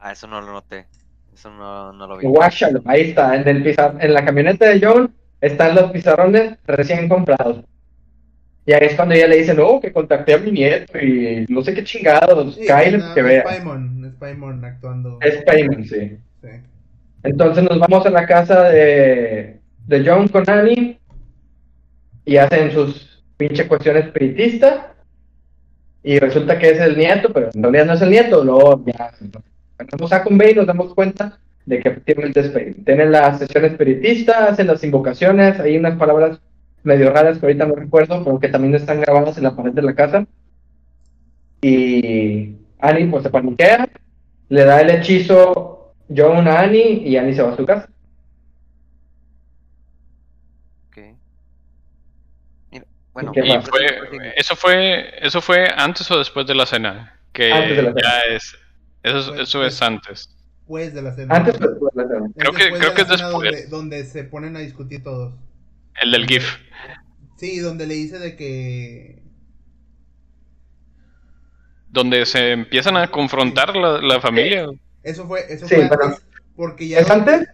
Ah, eso no lo noté. Eso no, no lo vi. Guáchalo, ahí está, en, el pizar- en la camioneta de Joan están los pizarrones recién comprados. Y ahí es cuando ella le dice, no, que contacté a mi nieto y no sé qué chingados, Sí, Kyle, no, que es vea. Paimon, es Paimon actuando. Es sí. Sí. Entonces nos vamos a la casa de, de John con Annie y hacen sus pinche cuestiones espiritistas y resulta que es el nieto, pero en realidad no es el nieto, luego ya cuando nos saca un y nos damos cuenta de que efectivamente es. Tienen la sesión espiritista, hacen las invocaciones, hay unas palabras medio raras que ahorita no recuerdo, pero que también están grabadas en la pared de la casa. Y Annie pues se paniquea, le da el hechizo John a Annie y Annie se va a su casa. Bueno, Y fue, eso fue, eso fue antes o después de la cena. Que Antes de la cena. ya es, eso, Pues, eso pues, es antes. Después de la cena. Antes o después de la cena. Creo que- creo que es después. Donde, donde se ponen a discutir todos. El del GIF. Sí, donde le dice de que. Donde se empiezan a confrontar la, la familia. Eso fue, eso Sí, fue pero- antes. Porque ya. ¿Es antes?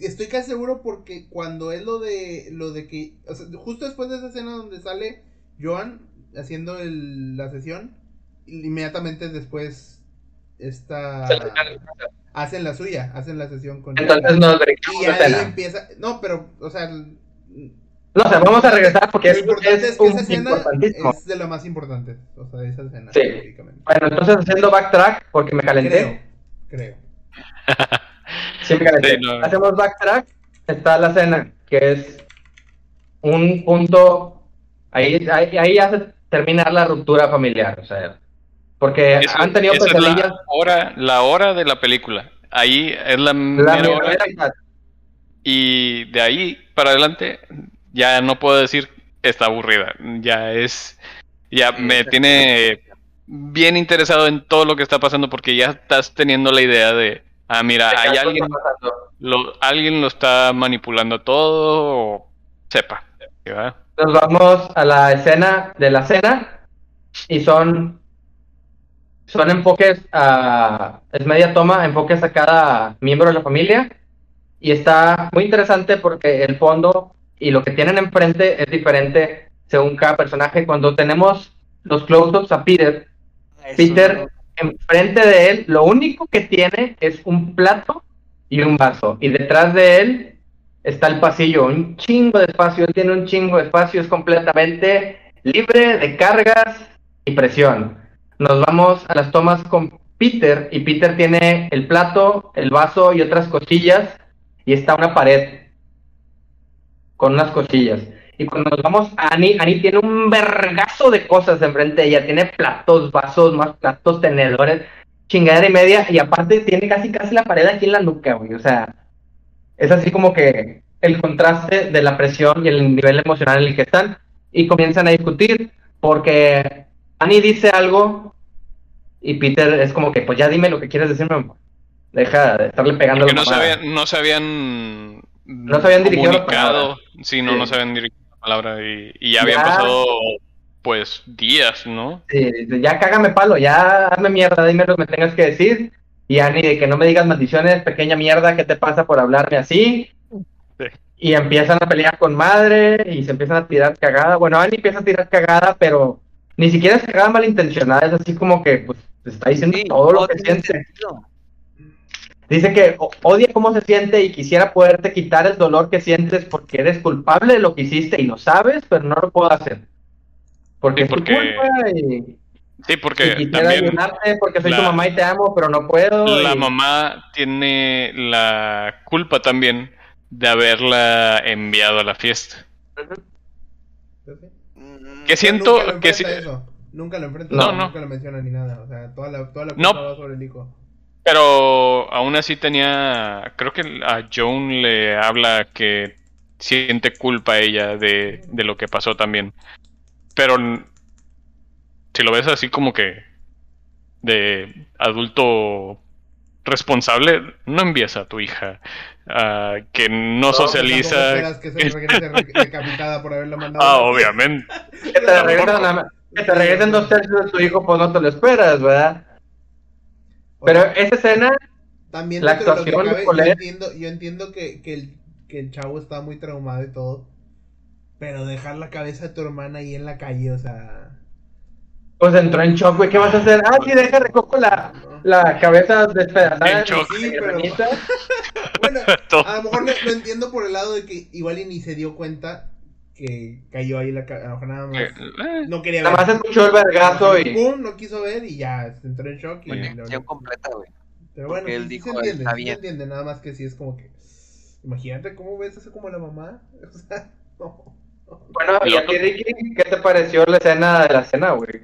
Estoy casi seguro porque cuando es lo de. Lo de que. o sea, justo después de esa escena donde sale Joan haciendo el- la sesión. Inmediatamente después. Esta. Hacen la suya. Hacen la sesión con. Entonces brincamos Y ahí empieza. No, pero, o sea. No sé, vamos a regresar porque Lo es, importante es es que un esa escena importantísimo. es de lo más importante. O sea, esa escena. Sí. Bueno, entonces haciendo backtrack porque me calenté. Creo. Creo. Sí, me calenté. Sí, no. Hacemos backtrack. Está la cena, que es un punto. Ahí, ahí, ahí ya se termina la ruptura familiar. O sea, porque Esa- han tenido esa es pesadillas. la hora, la hora de la película. Ahí es la, La mera hora. Y de ahí para adelante ya no puedo decir está aburrida. Ya es. Ya me tiene bien interesado en todo lo que está pasando porque ya estás teniendo la idea de. Ah, mira, hay alguien, lo, alguien lo está manipulando todo o sepa. Nos vamos a la escena de la cena y son son enfoques a es media toma, enfoques a cada miembro de la familia y está muy interesante porque el fondo y lo que tienen enfrente es diferente según cada personaje. Cuando tenemos los close-ups a Peter, eso Peter enfrente de él, lo único que tiene es un plato y un vaso. Y detrás de él está el pasillo, un chingo de espacio. Él tiene un chingo de espacio, es completamente libre de cargas y presión. Nos vamos a las tomas con Peter y Peter tiene el plato, el vaso y otras cosillas y está una pared con unas cosillas. Y cuando nos vamos a Annie, Annie tiene un vergazo de cosas enfrente de ella. Tiene platos, vasos, más platos, tenedores, chingadera y media. Y aparte tiene casi casi la pared aquí en la nuca, güey. O sea, es así como que el contraste de la presión y el nivel emocional en el que están. Y comienzan a discutir porque Annie dice algo y Peter es como que, pues ya dime lo que quieres decirme, amor. Deja de estarle pegando Porque la no habían, no se habían, No se habían dirigido la comunicado. palabra. Sí, no, Sí. no se habían dirigido la palabra y, y ya habían Ya. pasado, pues, días, ¿no? Sí, ya cágame palo, ya hazme mierda, dime lo que me tengas que decir. Y Annie, de que no me digas maldiciones, pequeña mierda, ¿qué te pasa por hablarme así? Sí. Y empiezan a pelear con madre y se empiezan a tirar cagada. Bueno, Annie empieza a tirar cagada, pero ni siquiera es cagada malintencionada, es así como que pues te está diciendo Sí, todo lo que siente. sentido. Dice que odia cómo se siente y quisiera poderte quitar el dolor que sientes porque eres culpable de lo que hiciste y lo sabes, pero no lo puedo hacer. Porque Sí, es tu porque culpa y, Sí, y porque quisiera también ayudarte porque soy tu mamá y te amo, pero no puedo. la y- mamá tiene la culpa también de haberla enviado a la fiesta. Mm, Que Pero siento nunca lo que eso. Nunca lo enfrenta, No, no. nunca lo menciona ni nada. O sea, toda la, toda la No. culpa va sobre el hijo. Pero aún así tenía, creo que a Joan le habla que siente culpa a ella de, de lo que pasó también. Pero si lo ves así como que de adulto responsable, no envías a tu hija ah, que no socializa. Esperas que se regrese por haberla mandado. Ah, obviamente. que te regresen, a- que te regresen dos tercios de tu hijo, pues no te lo esperas, ¿verdad? Pero sea, esa escena, también la actuación de cabe, yo entiendo, yo entiendo que, que, el, que el chavo está muy traumado y todo. Pero dejar la cabeza de tu hermana ahí en la calle, o sea. pues entró en shock, güey, ¿qué vas a hacer? Ah, sí, deja, recojo la, la cabeza despedazada. En shock. Sí, pero-. Bueno, a lo mejor lo, lo entiendo por el lado de que igual y ni se dio cuenta que cayó ahí la. A lo mejor nada más. Eh, No quería Nada ver. más escuchó el vergazo y... Pum, no quiso ver y ya se entró en shock. Y, negación verdad- completa, güey. Pero bueno, él sí, dijo, se entiende, "Está sí se bien". entiende, nada más que sí es como que. Imagínate cómo ves eso como la mamá. O sea, no. Bueno, y a ti, Ricky, ¿qué te pareció la escena de la cena, güey?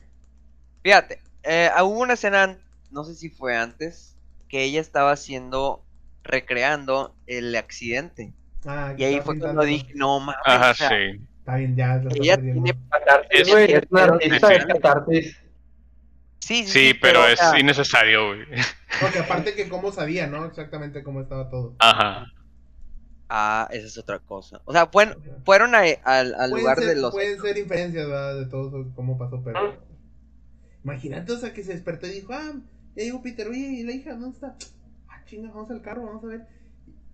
Fíjate, eh, hubo una escena, no sé si fue antes, que ella estaba haciendo, recreando el accidente. Ah, Y ahí fue cuando dije, no mames, Ajá, o sea, sí. Está bien, ya. ella tiene... Catarsis, Es- es una pero- artista de catarsis. Sí, sí, Sí, pero es sea, innecesario, güey. Porque aparte que cómo sabía, ¿no? Exactamente cómo estaba todo. Ajá. Ah, esa es otra cosa. O sea, fueron, fueron a- al, al pueden lugar ser, de los... Pueden ser inferencias, ¿verdad? De todo eso, cómo pasó, pero. Ah. Imagínate, o sea, que se despertó y dijo, ah, ya llegó Peter, oye, ¿y la hija dónde está? Ah, chinga, vamos al carro, vamos a ver.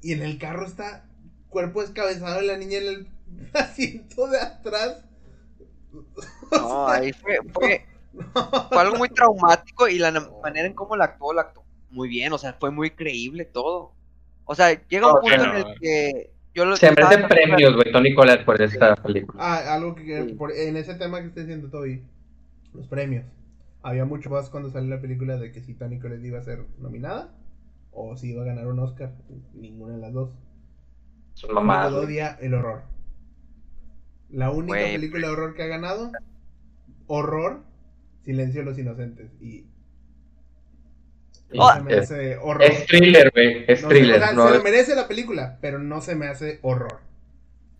Y en el carro está cuerpo descabezado de la niña en el asiento de atrás. No, ahí fue, fue, fue algo muy traumático y la manera en cómo la actuó, la actuó muy bien, o sea, fue muy creíble todo. O sea, llega un punto en el que yo lo Se estaba merece viendo- premios, güey, Tony Collette por esta película. Ah, algo que Sí. por- en ese tema que está diciendo Toby, los premios. Había mucho más cuando salió la película de que si Tony Collette iba a ser nominada o si iba a ganar un Oscar. Ninguna de las dos. Son mamadas, el horror. La única película de horror que ha ganado, horror, Silencio de los Inocentes. Y Y no se me es, hace horror. es thriller, güey, es No thriller. o sea, no, se lo es- merece la película, pero no se me hace horror.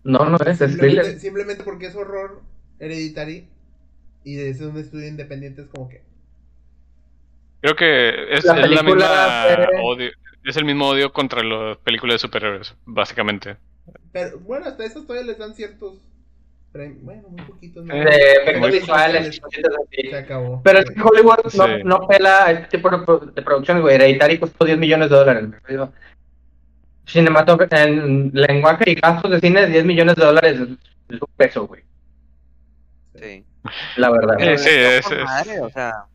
no, no es, es Simplemente, thriller. simplemente porque es horror hereditary y es un estudio independiente es como que Creo que es, La es la película misma fue- odio, es el mismo odio contra las películas de superhéroes, básicamente. pero bueno hasta eso todavía les dan ciertos bueno muy poquitos ¿no? De efectos visuales se acabó Pero es que Hollywood no, Sí. no pela a este tipo de, pro- de producciones, güey. Hereditary costó 10 millones de dólares. Cinematográfico, en lenguaje y gastos de cine, 10 millones de dólares es, un peso, güey. Sí. La verdad. Sí, le sí, es- es- madre, o sea,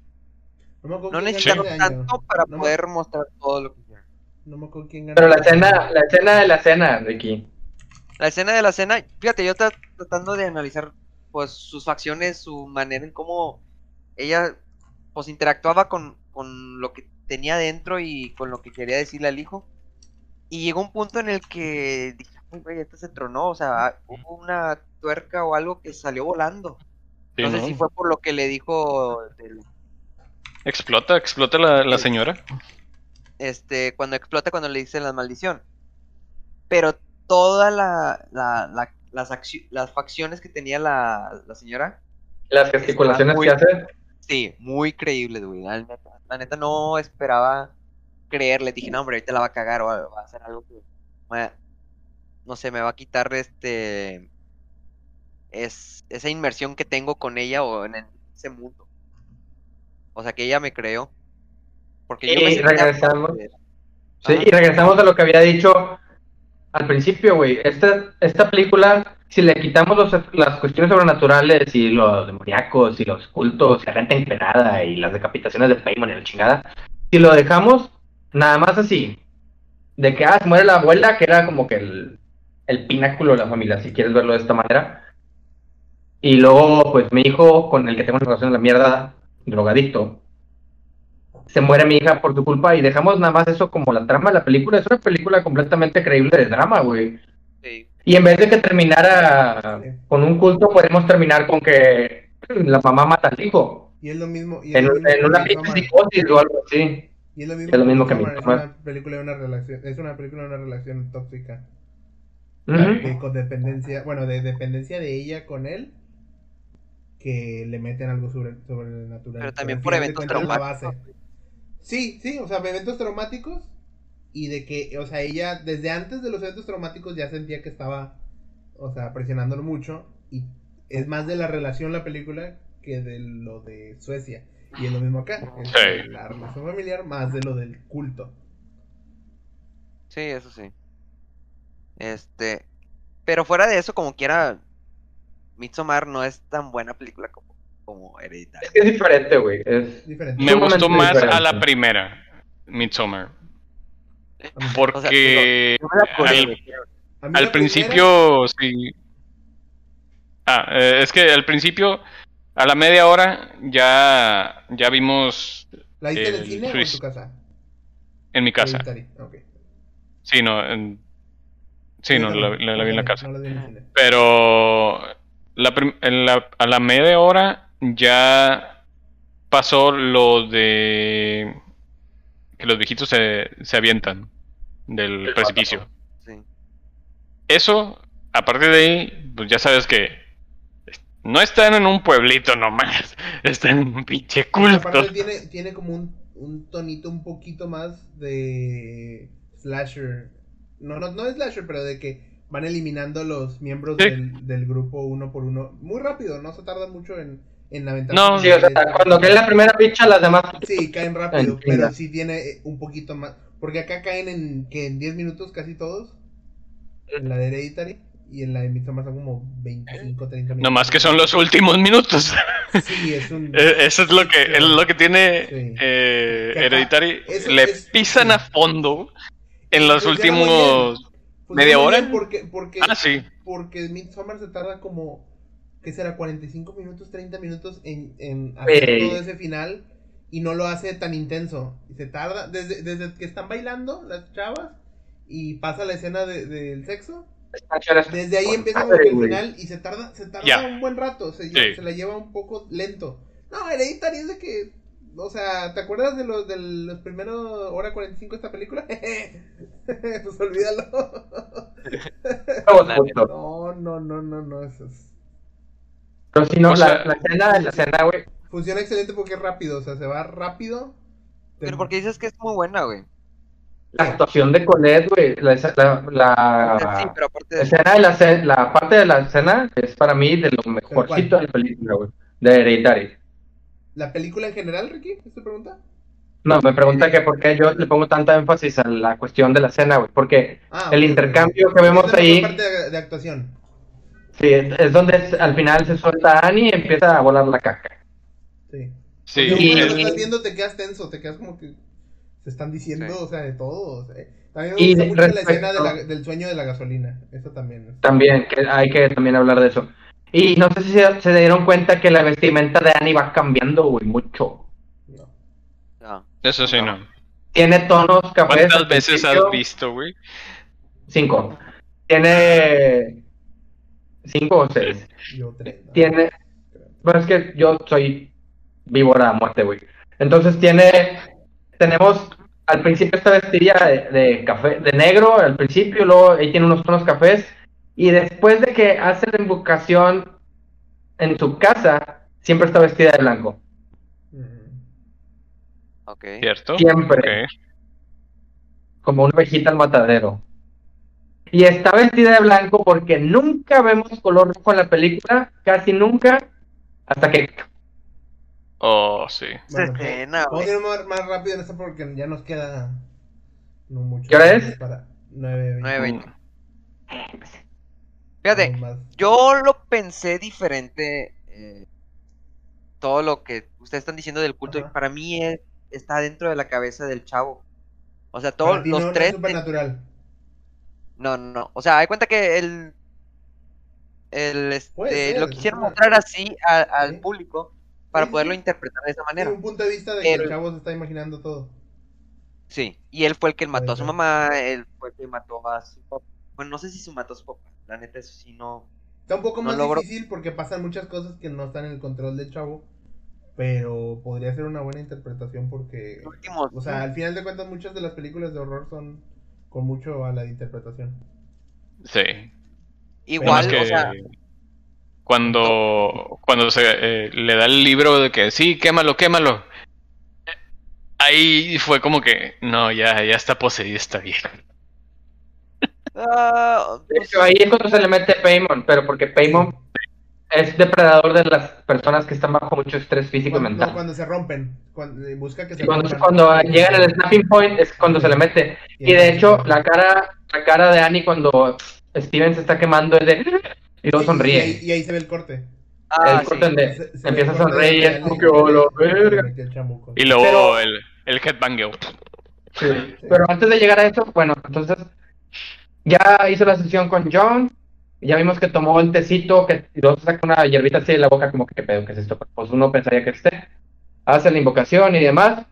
no año. tanto para poder mostrar todo lo que. No me acuerdo quién ganó Pero la escena, la escena de la escena, Ricky. La escena de la cena, fíjate, yo tra- tratando de analizar pues sus facciones, su manera en cómo ella pues interactuaba con, con lo que tenía dentro y con lo que quería decirle al hijo. Y llegó un punto en el que dije, "Ay, güey, esto se tronó, o sea, hubo una tuerca o algo que salió volando. Sí, no sé ¿no? si fue por lo que le dijo del- Explota, explota la, la señora. Este, cuando explota cuando le dicen la maldición. Pero toda la, la- la- las, las facciones que tenía la, la señora, Las gesticulaciones muy- que hace. sí, muy creíbles, güey. La neta, la neta no esperaba creerle. Dije, no, hombre, ahorita la va a cagar o va a hacer algo que, no sé, me va a quitar este, es, esa inmersión que tengo con ella o en ese mundo. O sea, que ella me creó. Porque yo Y regresamos. Sí, y regresamos a lo que había dicho al principio, güey. Esta, esta película, si le quitamos los- las cuestiones sobrenaturales y los demoníacos y los cultos y la gente envenenada y las decapitaciones de Paimon y la chingada, si lo dejamos nada más así, de que ah, se muere la abuela, que era como que el, el pináculo de la familia, si quieres verlo de esta manera. Y luego, pues mi hijo, con el que tengo una relación de la mierda, drogadicto, se muere mi hija por tu culpa y dejamos nada más eso como la trama de la película. Es una película completamente creíble de drama, güey. Sí. Y en vez de que terminara con un culto, podemos terminar con que la mamá mata al hijo. Y es lo mismo. Y es En, lo mismo en una pinche psicosis o algo así. Y es lo mismo, es lo mismo que Midsommar, Midsommar. Es una película de una relación. Es una película de una relación tóxica. Ujú. De codependencia. Bueno, de dependencia de ella con él. Que le meten algo sobre, sobrenatural. Pero también por de eventos traumáticos. Sí, sí, o sea, eventos traumáticos. Y de que, o sea, ella desde antes de los eventos traumáticos ya sentía que estaba, o sea, presionándolo mucho. Y es más de la relación la película que de lo de Suecia. Y es lo mismo acá. es Sí. de La relación familiar más de lo del culto. Sí, eso sí. Este, pero fuera de eso, como quiera, Midsommar no es tan buena película como, como Hereditario. Es que es diferente, güey. Es... Diferente. Me gustó más a la primera, Midsommar. Porque al, principio sí. Ah, eh, es que al principio, a la media hora, ya, ya vimos ¿La viste en el cine o en tu casa? en mi casa. Sí, no, en- sí, no, la, la- la vi en la casa. Pero la prim- en la- a la media hora ya pasó lo de que los viejitos se, se avientan del El precipicio. Sí. Eso, a partir de ahí, pues ya sabes que no están en un pueblito nomás, están en un pinche culto. Aparte tiene, tiene como un, un tonito un poquito más de slasher. No, no, no es slasher, pero de que van eliminando los miembros Sí. del, del grupo uno por uno. Muy rápido, no se tarda mucho en, en aventar. No. Sí, o sea, cuando cae la primera picha, las demás... Sí, caen rápido, pero sí tiene eh, un poquito más. Porque acá caen en que en 10 minutos casi todos. En la de Hereditary. Y en la de Midsommar son como 25, 30 minutos. Nomás que son los últimos minutos. Sí, es un. Eh, Eso es lo que, es lo que tiene Sí. eh, Que Hereditary. eso Le es- pisan sí. a fondo en los últimos. ¿Media hora? Porque, porque, Ah, sí. porque Midsommar se tarda como, ¿qué será? 45 minutos, 30 minutos en, en hacer todo ese final y no lo hace tan intenso. Y se tarda, desde, desde que están bailando las chavas y pasa la escena de- del sexo, desde ahí empieza como que el final y se tarda, se tarda un buen rato, se, Sí. se la lleva un poco lento. No, Hereditary es de que, o sea, ¿te acuerdas de los, de los primeros hora 45 de esta película? pues olvídalo. No, no, no, no, no, eso es- Pero si no, O la, sea- la escena, la escena, güey, Funciona excelente porque es rápido, o sea, se va rápido. te- Pero porque dices que es muy buena, güey. la actuación de Colette, güey, la, la, la- Sí, pero aparte la de escena de la, la parte de la escena es para mí de lo mejorcito de la película, güey, de Hereditary. ¿La película en general, Ricky? ¿Es tu pregunta? No, me pregunta que por qué yo le pongo tanta énfasis a la cuestión de la escena, güey, porque Ah, El intercambio que vemos Es de la ahí- parte de, de actuación. Sí, es, donde es- al final se suelta Annie y empieza a volar la caca. Sí. Sí, Y- cuando estás viendo te quedas tenso, te quedas como que se están diciendo, Sí. o sea, de todo. o sea, También me Y gusta mucho la respecto- escena de la- del sueño de la gasolina. Eso también. es- También, que hay que también hablar de eso. Y no sé si se, se dieron cuenta que la vestimenta de Annie va cambiando, güey, mucho. no. No. Eso sí, no. Tiene tonos cafés. ¿Cuántas veces has visto, güey? Cinco. Tiene cinco o seis. Yo tres. ¿no? Tiene, bueno, es que yo soy víbora a muerte, güey. Entonces tiene, tenemos, al principio está vestida de, de café, de negro, al principio, luego ahí tiene unos tonos cafés, y después de que hace la invocación en su casa, siempre está vestida de blanco. Ujú. Ok. ¿Cierto? Siempre. Como una ovejita al matadero. Y está vestida de blanco porque nunca vemos color rojo en la película, casi nunca, hasta que Oh, sí. Bueno, escena, Vamos güey. a ir más, más rápido en esto porque ya nos queda no mucho. ¿Qué hora es? Para 9, 9:20. Fíjate, Más. yo lo pensé diferente. eh, todo lo que ustedes están diciendo del culto, Ajá. para mí es- está dentro de la cabeza del chavo. O sea, todos los no, no tres. es supernatural. No, no, no. O sea, hay cuenta que el. El, este, ser, lo quisieron mostrar así a- al público para Sí, poderlo sí. interpretar de esa Tiene manera. un punto de vista de que el chavo se está imaginando todo. Sí, y él fue el que mató a su mamá, él fue el que mató a su papá. Bueno, no sé si se mató a su papá, la neta, eso sí no. Está un poco No más logro- difícil porque pasan muchas cosas que no están en el control del chavo. Pero podría ser una buena interpretación porque. Últimos. O sea, al final de cuentas, muchas de las películas de horror son con mucho a la de interpretación. Sí. igual, que o sea, cuando, cuando se eh, le da el libro de que sí, quémalo, quémalo. Ahí fue como que, no, ya, ya está poseída esta vieja. ah, De pues, hecho, ahí es cuando se le mete Paymon, pero porque Paymon es depredador de las personas que están bajo mucho estrés físico y no, mental. cuando se rompen. Cuando, eh, busca que se Y cuando, rompan. cuando llegan al snapping point es cuando se le mete. Y de hecho, la cara, la cara de Annie cuando Steven se está quemando es de... Y luego sonríe. Y, ahí, y ahí se ve el corte. ah, el sí. corte donde Se- se ve empieza a sonreír y es como que, oh, verga. Y luego Pero- el, el headbangeo. Sí. Pero antes de llegar a eso, bueno, entonces ya hizo la sesión con John. Ya vimos que tomó el tecito, que luego saca una hierbita así de la boca, como que qué pedo, que es esto. Pues uno pensaría que esté. Hace la invocación y demás.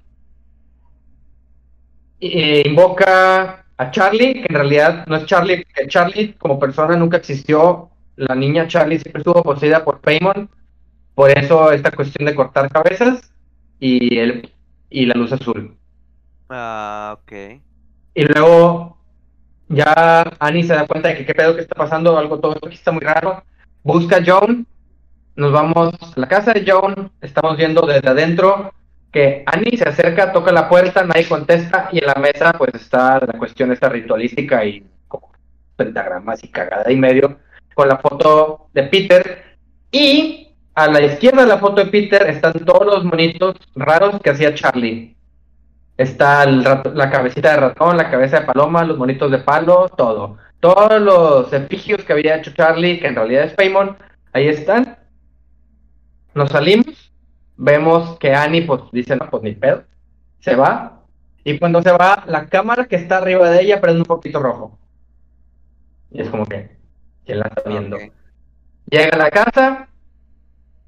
E invoca a Charlie, que en realidad no es Charlie, porque Charlie como persona nunca existió. La niña Charlie siempre estuvo poseída por Paymon. Por eso esta cuestión de cortar cabezas y, el, y la luz azul. Ah, ok. Y luego ya Annie se da cuenta de que qué pedo que está pasando, algo todo esto aquí está muy raro. Busca a Joan, nos vamos a la casa de Joan, estamos viendo desde adentro que Annie se acerca, toca la puerta, nadie contesta y en la mesa pues está la cuestión esta ritualística y como pentagramas y cagada y medio con la foto de Peter y a la izquierda de la foto de Peter están todos los monitos raros que hacía Charlie. Está el rato- la cabecita de ratón, la cabeza de paloma, los monitos de palo, todo. Todos los efigios que había hecho Charlie, que en realidad es Paymon, ahí están. Nos salimos, vemos que Annie pues dice, no, pues ni pedo, se va. Y cuando se va, la cámara que está arriba de ella prende un poquito rojo. Y es como que, ¿quién la está viendo? Llega a la casa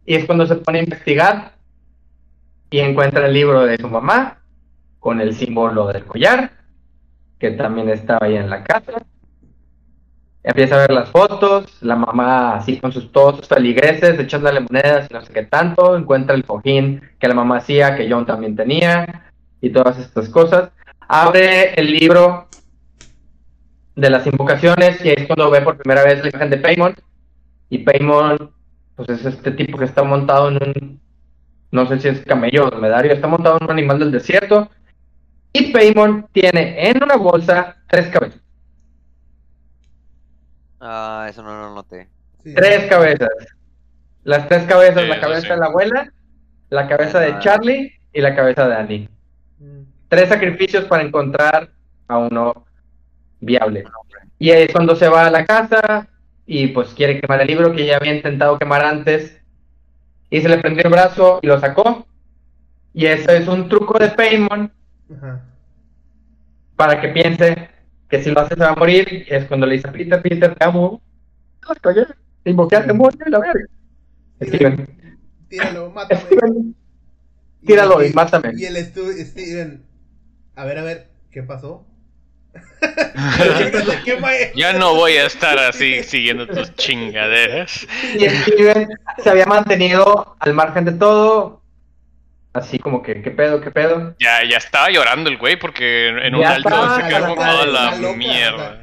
y es cuando se pone a investigar y encuentra el libro de su mamá con el símbolo del collar, que también estaba ahí en la casa. Empieza a ver las fotos, la mamá así con sus, todos sus feligreses, echándole monedas y no sé qué tanto, encuentra el cojín que la mamá hacía, que John también tenía, y todas estas cosas. Abre el libro de las invocaciones y es cuando ve por primera vez la imagen de Paymon, y Paymon, pues es este tipo que está montado en un, no sé si es camello o dromedario, está montado en un animal del desierto. Y Paymon tiene en una bolsa tres cabezas. Ah, eso no lo noté. Sí. Tres cabezas. Las tres cabezas, Sí, la eso cabeza sí. de la abuela, la cabeza de. Charlie y la cabeza de Annie. Mm. Tres sacrificios para encontrar a uno viable. Y ahí es cuando se va a la casa y pues quiere quemar el libro que ya había intentado quemar antes. Y se le prendió el brazo y lo sacó. Y ese es un truco de Paymon Ajá. para que piense que si lo hace se va a morir. Es cuando le dice a Peter, Peter, te amo. Invoqué al demonio y la verga. Steven, Tíralo, mátame. Steven, tíralo y mátame. Y el Steven. A ver, a ver, ¿qué pasó? Ya no voy a estar así siguiendo tus chingaderas. Y Steven se había mantenido al margen de todo. Así como que, ¿qué pedo, qué pedo? Ya, ya estaba llorando el güey porque en, un Ya alto se cargó estaba, toda la loca, mierda.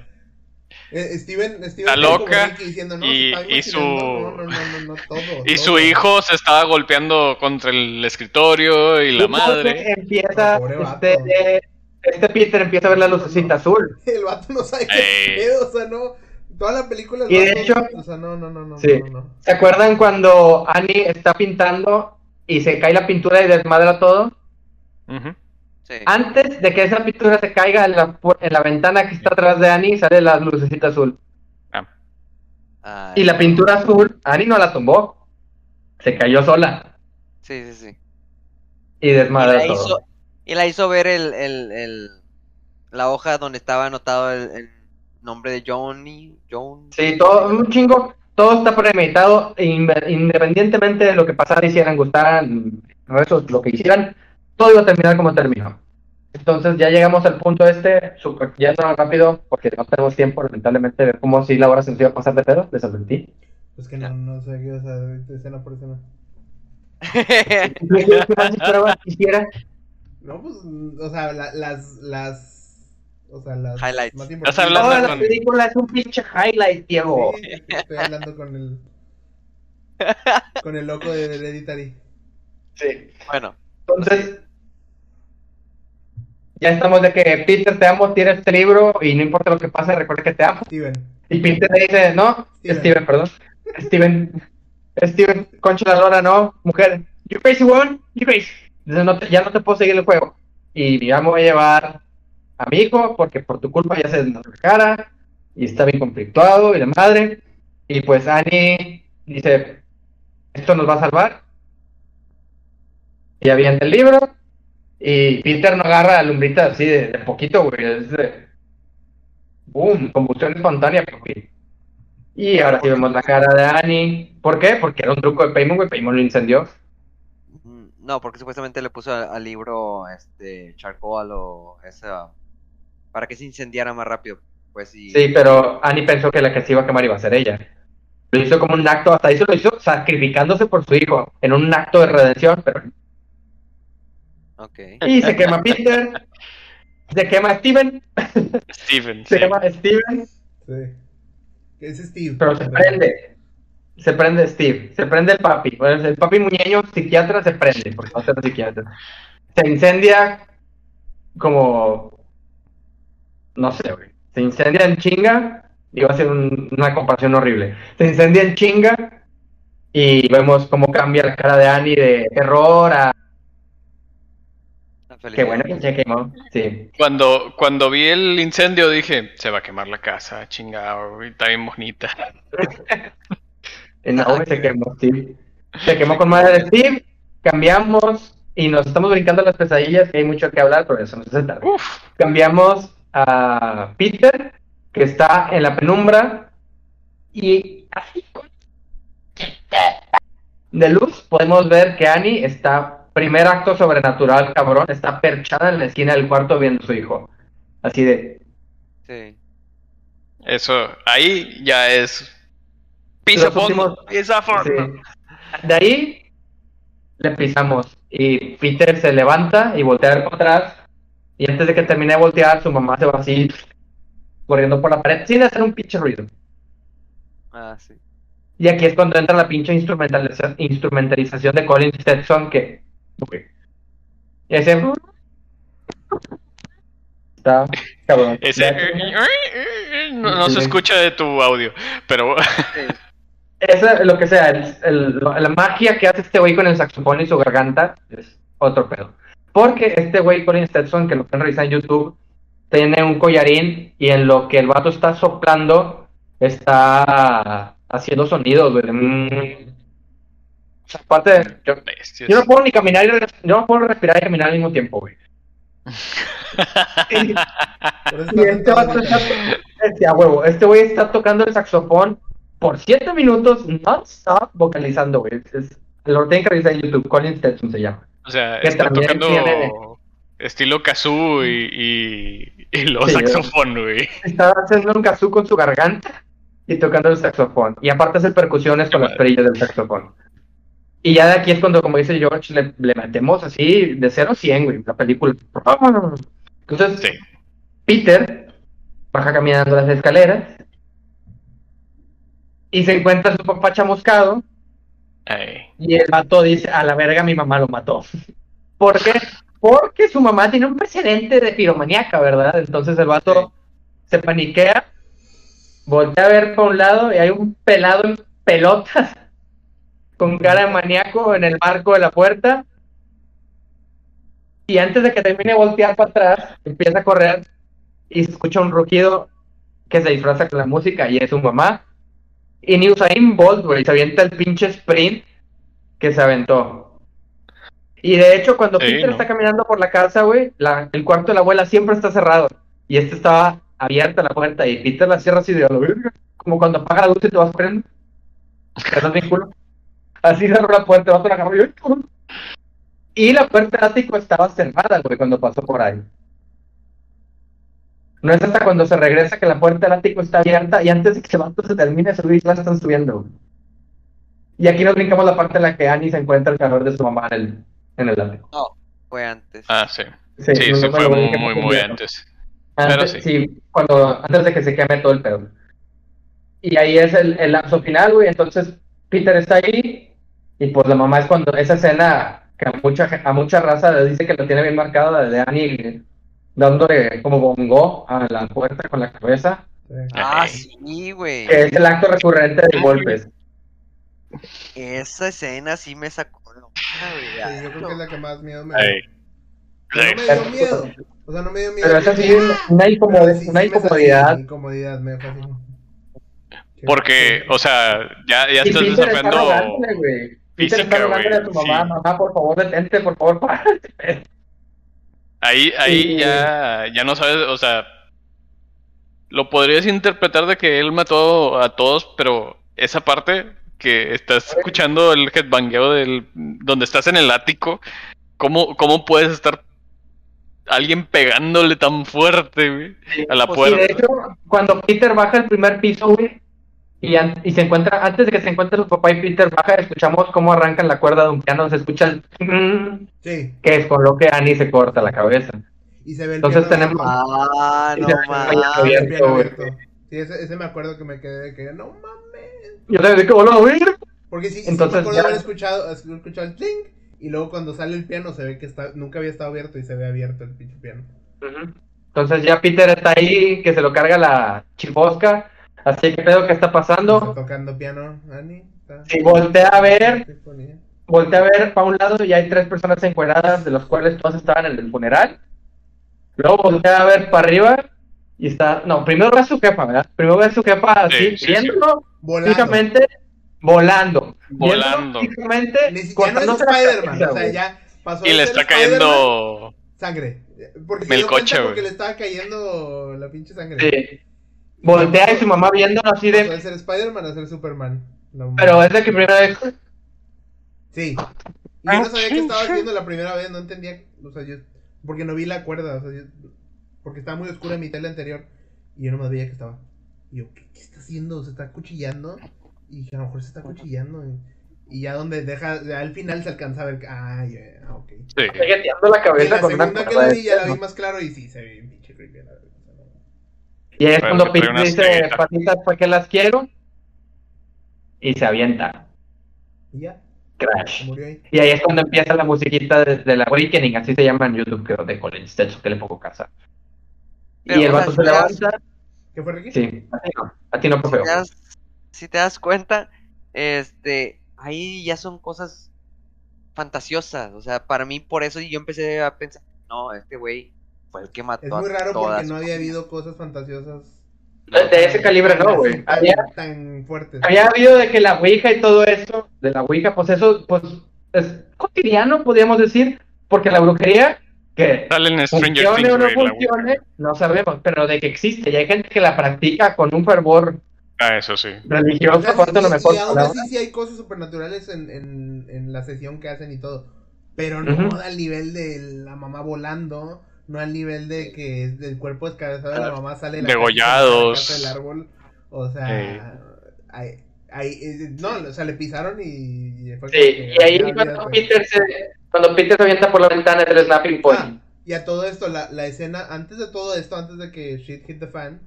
Eh, Steven, Steven Está como loca diciendo, no, y- y su- no, no, no, no, no, todo, Y todo. su hijo se estaba golpeando contra el escritorio y la madre. Empieza, vato. este, este Peter empieza a ver la lucecita azul. El vato no sabe qué pedo, o sea, no. Toda la película el Y de hecho- o sea, no, no, no, no, Sí. no, no. ¿Se acuerdan cuando Annie está pintando y se cae la pintura y desmadra todo? Sí. Antes de que esa pintura se caiga en la, en la ventana que está atrás de Annie, sale la lucecita azul. Ah, Ay, Y la pintura azul, Annie no la tumbó. Se cayó sola Sí, sí, sí. y Y desmadra la, todo. hizo, y la hizo ver el, el, el- la hoja donde estaba anotado el, el nombre de Johnny. John. Sí, todo, un chingo, todo está premeditado, e independientemente de lo que pasara, hicieran, gustaran, eso, lo que hicieran, todo iba a terminar como terminó. Entonces ya llegamos al punto este, super, ya no rápido, porque no tenemos tiempo, lamentablemente, de ver cómo si la hora se nos iba a pasar de pedo, les advertí. Pues que no, no sé qué, o sea, de escena por escena. ¿Qué más hiciera? No, pues, o sea, la- las, las, o sea, las Highlights. más importantes. Toda la con- película es un pinche highlight, Diego. Sí, estoy hablando con el, con el loco de Hereditary. Sí. bueno, Entonces, ya estamos de que Peter, te amo, tira este libro y no importa lo que pase, recuerda que te amo. Steven. Y Peter le dice, no, Steven. Steven, perdón. Steven, Steven, concha la lora, no, mujer. You crazy woman, you crazy. Dice, no te- ya no te puedo seguir el juego. Y ya me voy a llevar a mi hijo porque por tu culpa ya se nos cara y está bien conflictuado y la madre. Y pues Annie dice, esto nos va a salvar. Y avienta el libro. Y Peter no agarra la lumbrita así de, poquito, güey. Es de... Boom, combustión espontánea, papi. Y ahora sí vemos la cara de Annie. ¿Por qué? Porque era un truco de Paymon, güey. Paymon lo incendió. mm, no, porque supuestamente le puso al libro este charcoal o esa para que se incendiara más rápido. Pues y Sí, pero Annie pensó que la que se iba a quemar iba a ser ella. Lo hizo como un acto, hasta eso lo hizo sacrificándose por su hijo, en un acto de redención, pero... Ok. Y se quema Peter, se quema Steven, Steven. se sí. quema Steven, Sí. Es Steve. pero se prende. Se prende Steve, se prende el papi. Bueno, el papi muñeño psiquiatra se prende, porque no es psiquiatra. Se incendia como... No sé, güey. Se incendia en chinga. Iba a ser un- una comparación horrible. Se incendia en chinga y vemos cómo cambia la cara de Annie de terror a... Qué bueno que se quemó. Sí. Cuando, cuando vi el incendio dije, se va a quemar la casa, chingado, güey, está bien bonita. En Naomi se quemó, Steve. Se quemó con madre de Steve. Cambiamos y nos estamos brincando las pesadillas, que hay mucho que hablar, pero eso no se tarde. Uf, cambiamos a Peter, que está en la penumbra, y así de luz podemos ver que Annie está, primer acto sobrenatural, cabrón, está perchada en la esquina del cuarto viendo a su hijo. Así de, Sí. eso, ahí ya es Los fondo, piso fondo. sí. De ahí le pisamos y Peter se levanta y voltea para atrás y antes de que termine de voltear su mamá se va así corriendo por la pared sin hacer un pinche ruido. Ah, sí. Y aquí es cuando entra la pinche instrumentaliza- instrumentalización de Colin Stetson que... Uy. Ese... Está cabrón. Ese no, no se escucha de tu audio, pero. Eso, lo que sea, el- el- la magia que hace este güey con el saxofón y su garganta es otro pedo. Porque este güey, Colin Stetson, que lo pueden revisar en YouTube, tiene un collarín y en lo que el vato está soplando, está haciendo sonidos, güey. Mm. O sea, aparte, yo, Bestias. yo no puedo ni caminar, y yo no puedo respirar y caminar al mismo tiempo, güey. Y- este vato está, este, huevo, este güey está tocando el saxofón por 7 minutos non-stop vocalizando, güey. Es- lo tienen que revisar en YouTube, Colin Stetson se llama. O sea, está tocando tiene- Estilo kazoo y, y, y luego Sí, saxofón, güey. Estaba haciendo un kazoo con su garganta y tocando el saxofón. Y aparte hacer percusiones con las perillas del saxofón. Y ya de aquí es cuando, como dice George, le, le metemos así de 0 a 100, güey, la película. Entonces, Sí. Peter baja caminando las escaleras y se encuentra a su papá chamuscado Ey. y el vato dice, a la verga mi mamá lo mató. ¿Por qué? Porque su mamá tiene un precedente de piromaníaca, ¿verdad? Entonces el vato se paniquea, voltea a ver para un lado y hay un pelado en pelotas con cara de maníaco en el marco de la puerta. Y antes de que termine de voltear para atrás, empieza a correr y se escucha un rugido que se disfraza con la música y es su mamá. Y ni Usain Bolt, güey, se avienta el pinche sprint que se aventó. Y de hecho, cuando Peter ¿no? está caminando por la casa, güey, la- el cuarto de la abuela siempre está cerrado. Y este estaba abierta la puerta y Peter la cierra así de a la verga. Como cuando apaga la luz y te vas corriendo. Das bien culo. Así cerró la puerta, vas a la cama y, "Ay, cabrón". Y la puerta del ático estaba cerrada, güey, cuando pasó por ahí. No es hasta cuando se regresa que la puerta del ático está abierta y antes de que el vato se termine de subir, la están subiendo. Y aquí nos brincamos la parte en la que Annie se encuentra el calor de su mamá en el, en el ático. No, fue antes. Ah, sí. Sí, Sí, me fue muy, muy, antes. Antes, Pero sí. sí, cuando, antes de que se queme todo el pedo. Y ahí es el, el lapso final, güey. Entonces, Peter está ahí. Y pues la mamá es cuando esa escena que a mucha, a mucha raza le dice que lo tiene bien marcada, la de Annie dándole como bongo a la puerta con la cabeza. Sí. Ah, sí, güey. Que es el acto recurrente de golpes. Esa escena sí me sacó. güey. Sí, yo creo que es la que más miedo me Sí. No me dio miedo. O sea, no me dio miedo. Pero es así una, incomo- Pero sí- una sí me sacó- incomodidad. Incomodidad, me. Qué- Porque, o sea, ya, ya estás güey. Peter está su mamá, sí. mamá, por favor, detente, por favor, párate. Ahí, ahí Sí. ya, ya no sabes, o sea, lo podrías interpretar de que él mató a todos, pero esa parte que estás escuchando el headbangueo del, donde estás en el ático, ¿cómo, cómo puedes estar alguien pegándole tan fuerte, güey, a la Pues puerta? sí, de hecho, cuando Peter baja al primer piso, güey, y, y se encuentra, antes de que se encuentre su papá y Peter baja, escuchamos cómo arrancan la cuerda de un piano, se escucha el Sí, que es con lo que Annie se corta la cabeza. y se ve el Entonces piano tenemos-. Ah, no mames. piano güey. abierto. Sí, ese, ese me acuerdo que me quedé de que no mames. Yo también dije, hola, güey. Porque sí, sí Entonces me acuerdo ya- de haber escuchado, escuchado el clink. Y luego cuando sale el piano se ve que está, nunca había estado abierto y se ve abierto el pinche piano. Entonces ya Peter está ahí, que se lo carga la chifosca, así que pedo que está Está pasando. tocando piano, Ani. está- Sí, voltea a ver. Voltea a ver para un lado y hay tres personas encueradas, de los cuales todas estaban en el funeral. Luego voltea a ver para arriba y está. No, primero ve a su jefa, ¿verdad? Primero ve a su jefa así, Sí, sí, sí. viéndolo Volando. volando. Volando. Viéndolo siquiera no Spider-Man. O sea, ya pasó Y le está cayendo... Sangre. Porque cuenta güey. porque le estaba cayendo la pinche sangre. Sí. Voltea y su mamá viéndolo así de de. ser Spider-Man a ser Superman. No, Pero es de que primera vez. Sí. Y yo no sabía qué estaba haciendo la primera vez, no entendía, o sea, yo, porque no vi la cuerda, o sea, yo- porque estaba muy oscura mi tele anterior y yo no me veía que estaba. Y yo, ¿qué, qué está haciendo? ¿Se está cuchillando? Y dije, a lo mejor se está cuchillando. Y, y ya donde deja, ya al final se alcanza a ver que, ah, ya, ok. Sí. La Y cabeza la con una segunda que cuerda la vi ya la vi más claro y sí, se ve bien pinche creepy. la verdad, o. Y ahí es cuando una dice, patitas, ¿para qué las quiero? Y se avienta. Y ya, Crash. ahí. Y ahí es cuando empieza la musiquita de, de la Awakening, así se llama en YouTube, creo, de Collins, de hecho que le pongo casa. Pero, y el sea, vato se levanta. ¿Qué fue Ricky? Sí, a ti no, a ti no, si profe. te das, si te das cuenta, este, ahí ya son cosas fantasiosas. O sea, para mí, por eso yo empecé a pensar, no, este güey fue el que mató Es muy a raro todas porque no había habido cosas fantasiosas. De, ese calibre no, güey. Había, tan fuertes. había habido de que la Ouija y todo eso, de la Ouija, pues eso, pues, es cotidiano, podríamos decir, porque la brujería, que Sale en Stranger funcione Things, o no la- funcione, no sabemos, pero de que existe, y hay gente que la practica con un fervor Ah, eso sí. religioso, O sea, por sí, lo mejor y aún así sí hay cosas supernaturales en, en, en la sesión que hacen y todo. pero no Ujú. al nivel de la mamá volando, no al nivel de que del cuerpo descabezado de la mamá sale la Degollados. casa del árbol. O sea, ahí, ahí, eh, no, o sea, le pisaron y, y fue Sí, que, y ahí cuando. Peter, se, cuando Peter se avienta por la ventana del snapping point. Ah, y a todo esto, la, la escena, antes de todo esto, antes de que shit hit the fan,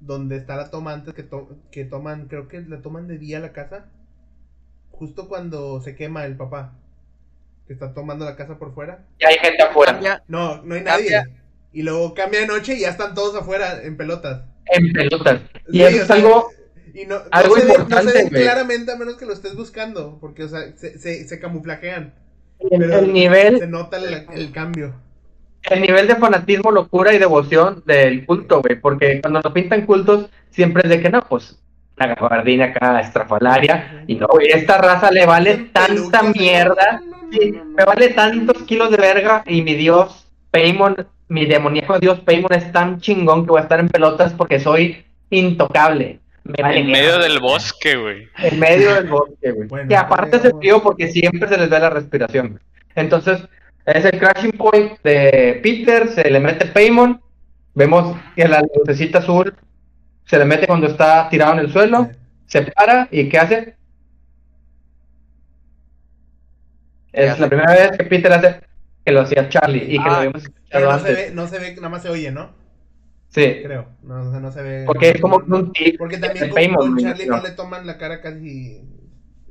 donde está la toma antes que, to- que toman, creo que la toman de día la casa, justo cuando se quema el papá, que está tomando la casa por fuera. Y hay gente afuera. Cambia, No, no hay nadie. Cambia. Y luego cambia de noche y ya están todos afuera en pelotas. En pelotas. Y Sí, eso es sea, algo. y no, no algo se ven- importante, no se ven claramente a menos que lo estés buscando, porque, o sea, se, se, se camuflajean. El, Pero el nivel, Se nota el, el cambio. el nivel de fanatismo, locura y devoción del culto, güey. Porque cuando lo pintan cultos, siempre es de que no, pues la gabardina acá estrafalaria. Y no, güey, esta raza le vale tanta mierda. Sí, me vale tantos kilos de verga y mi dios Paimon, mi demoníaco dios Paimon es tan chingón que voy a estar en pelotas porque soy intocable. Me vale En medio mierda. del bosque, güey. En medio del bosque, güey. Bueno, que aparte es frío porque siempre se les da la respiración. Entonces, es el crashing point de Peter, se le mete Paimon, vemos que la lucecita azul se le mete cuando está tirado en el suelo, se para y ¿qué hace? ¿Qué Es hace? la primera vez que Peter hace que lo hacía Charlie y que Ah, lo habíamos Pero escuchado no se antes. ve, no se ve, nada más se oye, ¿no? Sí, Creo. No, o sea, no se ve. porque es como un tic Porque también con, con Charlie imagino. no le toman la cara casi.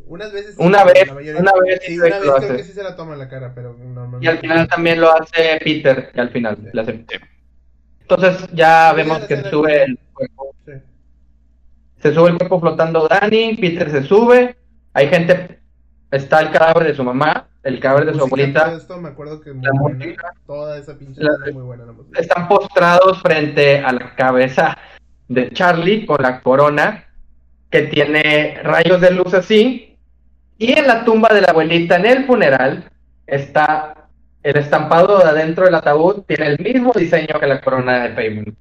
Unas veces. Una vez- una vez Sí, una vez creo hace. que sí se la toman la cara, pero normalmente. Y al final también lo hace Peter, y al final Sí. le hace. Entonces ya vemos que se se sube el cuerpo. Sí. Se sube el cuerpo flotando Dani, Peter se sube, hay gente, está el cadáver de su mamá, el cadáver de su abuelita, esto me acuerdo que es muy La buena. música. Toda esa pinche La- escena es muy buena la música. están postrados frente a la cabeza de Charlie con la corona que tiene rayos de luz así, y en la tumba de la abuelita en el funeral está el estampado de adentro del ataúd, tiene el mismo diseño que la corona de Paimon.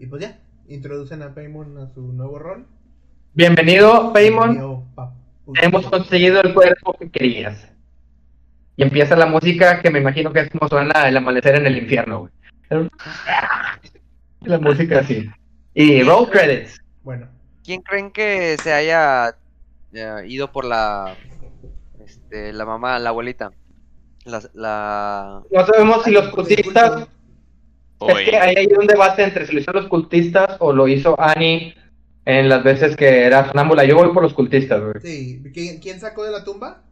Y pues ya, introducen a Paimon a su nuevo rol. Bienvenido, Paimon. Hemos conseguido el cuerpo que querías. Y empieza la música que me imagino que es como suena el amanecer en el infierno, güey. La música así. Y roll credits. Bueno, ¿Quién creen que se haya eh, ido por la este, la mamá, la abuelita? La, la... No sabemos si los cultistas. Es que ahí hay un debate entre si lo hicieron los cultistas o lo hizo Annie en las veces que era sonámbula. Yo voy por los cultistas, güey. Sí, ¿quién, sacó de la tumba?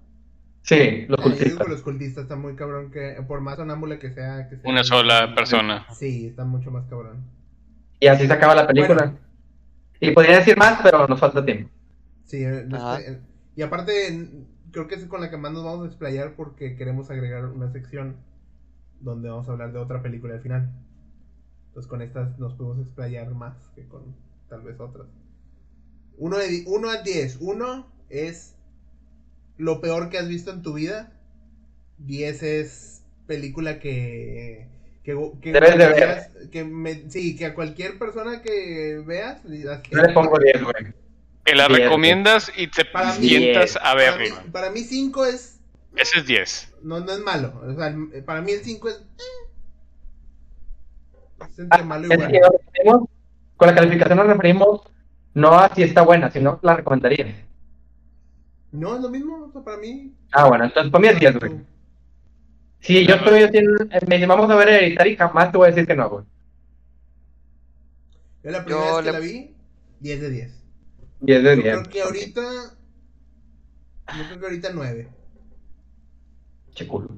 Sí, los Ah, yo digo cultistas. que los cultistas están muy cabrón que por más sonámbula que sea, que sea una sola persona. Sí, está mucho más cabrón. Y así se acaba la película. Bueno. Y podría decir más, pero nos falta tiempo. Sí, eh, este, eh, y aparte creo que es con la que más nos vamos a explayar porque queremos agregar una sección donde vamos a hablar de otra película al final. Entonces con estas nos podemos explayar más que con tal vez otras. 1 de, uno a 10. 1 es lo peor que has visto en tu vida. 10 es película que... Que, que, Debes de ver. veas- que me- sí, que a cualquier persona que veas... Yo le pongo 10, güey. Que la Diez, recomiendas y te sientas a para mí, verla. para mí 5 es Ese es 10. No, no es malo. O sea, para mí el 5 es. eh. Malo y referimos- con la calificación nos referimos no a si está buena, sino la recomendaría. No, es lo mismo. O sea, para mí. Ah, bueno, entonces para mí es 10, güey. Si yo estoy haciendo, me dice, vamos a ver Hereditary, jamás te voy a decir que no, güey. Yo la primera Yo vez que le- la vi, 10 de 10. 10 de Yo 10. creo que ahorita. Yo creo que ahorita 9. Che culo.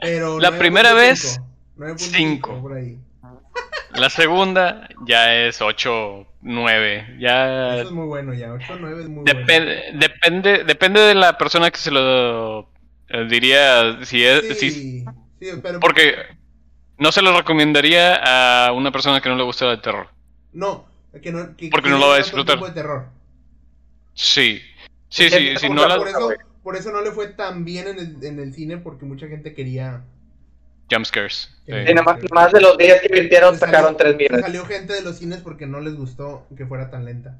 Pero La primera 9.5, vez, 9.5 cinco. por ahí. La segunda ya es 8, 9. Ya Eso es muy bueno ya. 8 9 es muy bueno. depende, depende, depende de la persona que se lo eh, diría si es, si- Sí, sí, pero. porque no se lo recomendaría a una persona que no le gusta el terror. No, que no. Que, Porque que no lo va a disfrutar. de terror. Sí, sí, sí, si como no la- por, eso, por eso no le fue tan bien en el, en el cine, porque mucha gente quería. Jump scares. sí. Sí, nada más, más de los 10 que invirtieron salió- sacaron 3 le millones. Salió gente de los cines porque no les gustó que fuera tan lenta.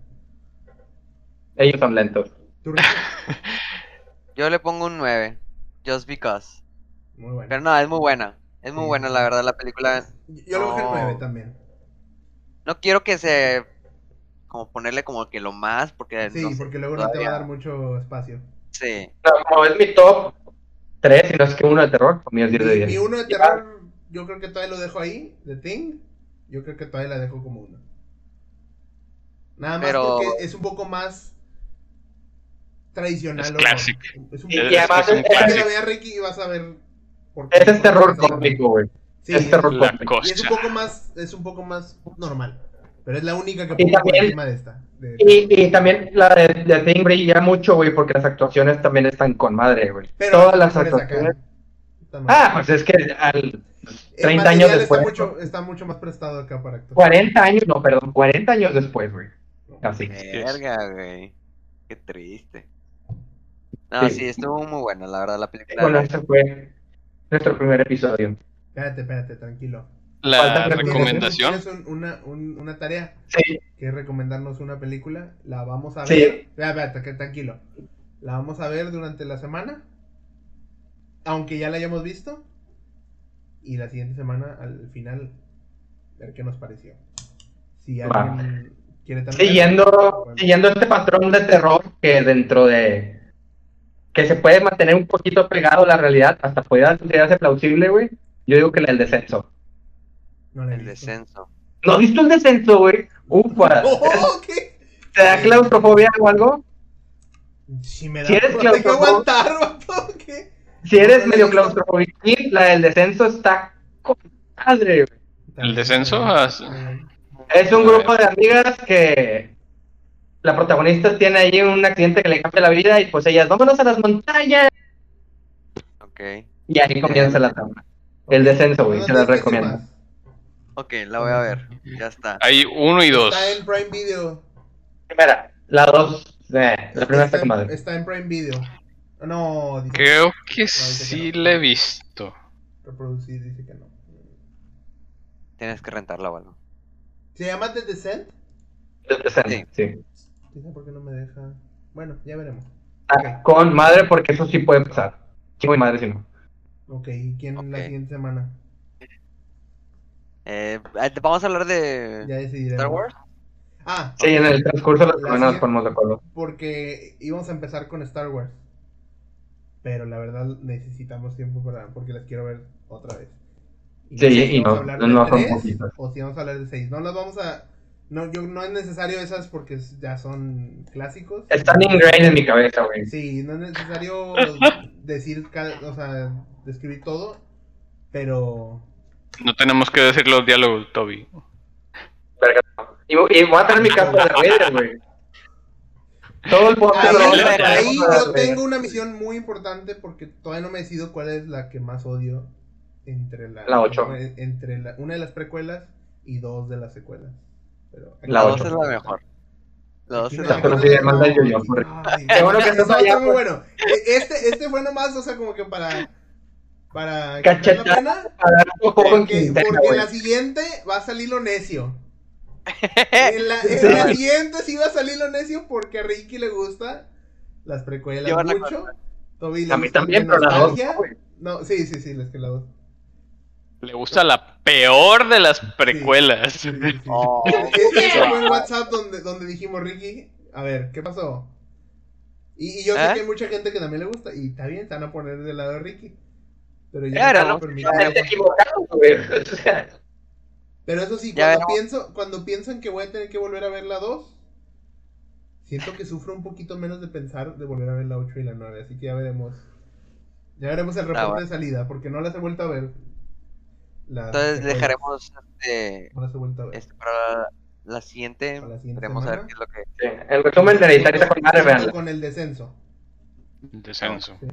Ellos son lentos. Yo le pongo un 9. Just because. Muy bueno. Pero no, es muy buena. Es muy Sí. buena, la verdad, la película. Yo le bajé el No. 9 también. No quiero que se. Como ponerle como que lo más, porque. Sí, no porque luego no te va a dar mucho espacio. Sí. No, como es mi top 3, si no es que uno de terror, para mí es 10 de Mi, 10. mi uno de terror, yo creo que todavía lo dejo ahí, The Thing. Yo creo que todavía la dejo como uno. Nada más Pero- porque es un poco más tradicional. Es clásico. Es un Y, poco y además es un es, Para que la clásico. vea Ricky y vas a ver por qué. ese es terror cósmico, güey. Sí, es terror cósmico. Y es un poco más, es un poco más normal. Pero es la única que pongo por encima de esta. de- Y, y también la de, de Thing brilla mucho, güey, porque las actuaciones también están con madre, güey. pero Todas las actuaciones. Ah, pues es que al El 30 años después. Está mucho, está mucho más prestado acá para actuar. 40 años, no, perdón, 40 años después, güey. Así. Verga, güey. Qué triste. No, Sí. sí, estuvo muy buena, la verdad, la película. Bueno, ese fue nuestro primer episodio. Espérate, espérate, tranquilo. La recomendación. Un- una, un- una tarea Sí, que es recomendarnos una película. La vamos a Sí. ver. Espérate, que tranquilo. La vamos a ver durante la semana. Aunque ya la hayamos visto. Y la siguiente semana, al final, ver qué nos pareció. Si Va. alguien quiere también. siguiendo, bueno. siguiendo este patrón de terror que dentro de. que se puede mantener un poquito pegado a la realidad, hasta puede considerarse plausible, güey. Yo digo que la del descenso. No El visto. descenso. ¿No has visto el descenso, güey? Ufa. ¡Oh, qué! ¿Te da claustrofobia o algo? Si me da Si eres claustrofóbico- aguantar, vato, ¿qué? Si eres No, no medio visto. claustrofóbico, la del descenso está con madre, güey. ¿El descenso? Es un A grupo de amigas que la protagonista tiene ahí un accidente que le cambia la vida y pues ellas, vámonos a las montañas. Ok. Y ahí comienza la trama. El descenso, güey, se las recomiendo. Ok, la voy a ver. Ya está. Hay uno y dos. Está en Prime Video. Primera, la dos, eh, la primera está está, con en, madre. está en Prime Video. No, dice Creo que dice sí que no. la he visto. reproducir, dice que no. Tienes que rentarla o algo. ¿Se llama The Descent? El descenso, Sí. sí. Dice por qué no me deja. Bueno, ya veremos. Ah, Con madre porque eso sí puede pasar. Chingo y madre si no. Ok, ¿y quién la siguiente semana? Eh, vamos a hablar de Ya. Star Wars. Ah, Sí, en el transcurso de la semana nos ponemos de acuerdo. porque íbamos a empezar con Star Wars. Pero la verdad necesitamos tiempo para porque las quiero ver otra vez. Sí, sé si y vamos no- a hablar no de son tres poquitas. O si vamos a hablar de seis. No las vamos a. No, yo, no es necesario esas porque ya son clásicos. Están ingrained en mi cabeza, güey. Sí, no es necesario decir, o sea, describir todo, pero No tenemos que decir los diálogos, Toby. Verga. Y, y voy a tener mi casa de Raider, güey. Todo el podcast ahí, lo vamos a Ahí- hacer ahí con yo tengo una misión muy importante porque todavía no me decido cuál es la que más odio entre la, La ocho. entre la, una de las precuelas y dos de las secuelas. Pero La La ocho. 2 es la mejor. La 2 es la mejor. sí, le manda el yo-yo, por- Ay, Qué bueno que eso estás allá, está muy pues. bueno. E- Este, este fue nomás, o sea, como que para. Para. Cachetada. la pena, Para dar un poco en Porque, porque en la siguiente va a salir lo necio. En la, en la siguiente sí va a salir lo necio porque a Ricky le gusta las precuelas Yo mucho. Toby A mí también, pero la dos. No, sí, sí, sí, las que la dos. Le gusta la peor de las precuelas. Sí, sí, sí. Oh. Ese fue el WhatsApp donde, donde dijimos, Ricky, a ver, ¿qué pasó? Y, y yo sé ¿Eh? que hay mucha gente que también le gusta, y está bien, se van a poner del lado de Ricky. Pero yo Claro, no ¿no? equivocado, güey. O sea, Pero eso sí, cuando pienso, cuando pienso en que voy a tener que volver a ver la 2, siento que sufro un poquito menos de pensar de volver a ver la 8 y la 9, así que ya veremos. Ya veremos el reporte Ah, bueno. de salida, porque no las he vuelto a ver. Entonces dejaremos este, No las he vuelto a ver. este para la siguiente. Para la siguiente Veremos a ver qué es lo que. sí, El resumen de Hereditario está con con el descenso. Descenso. Sí.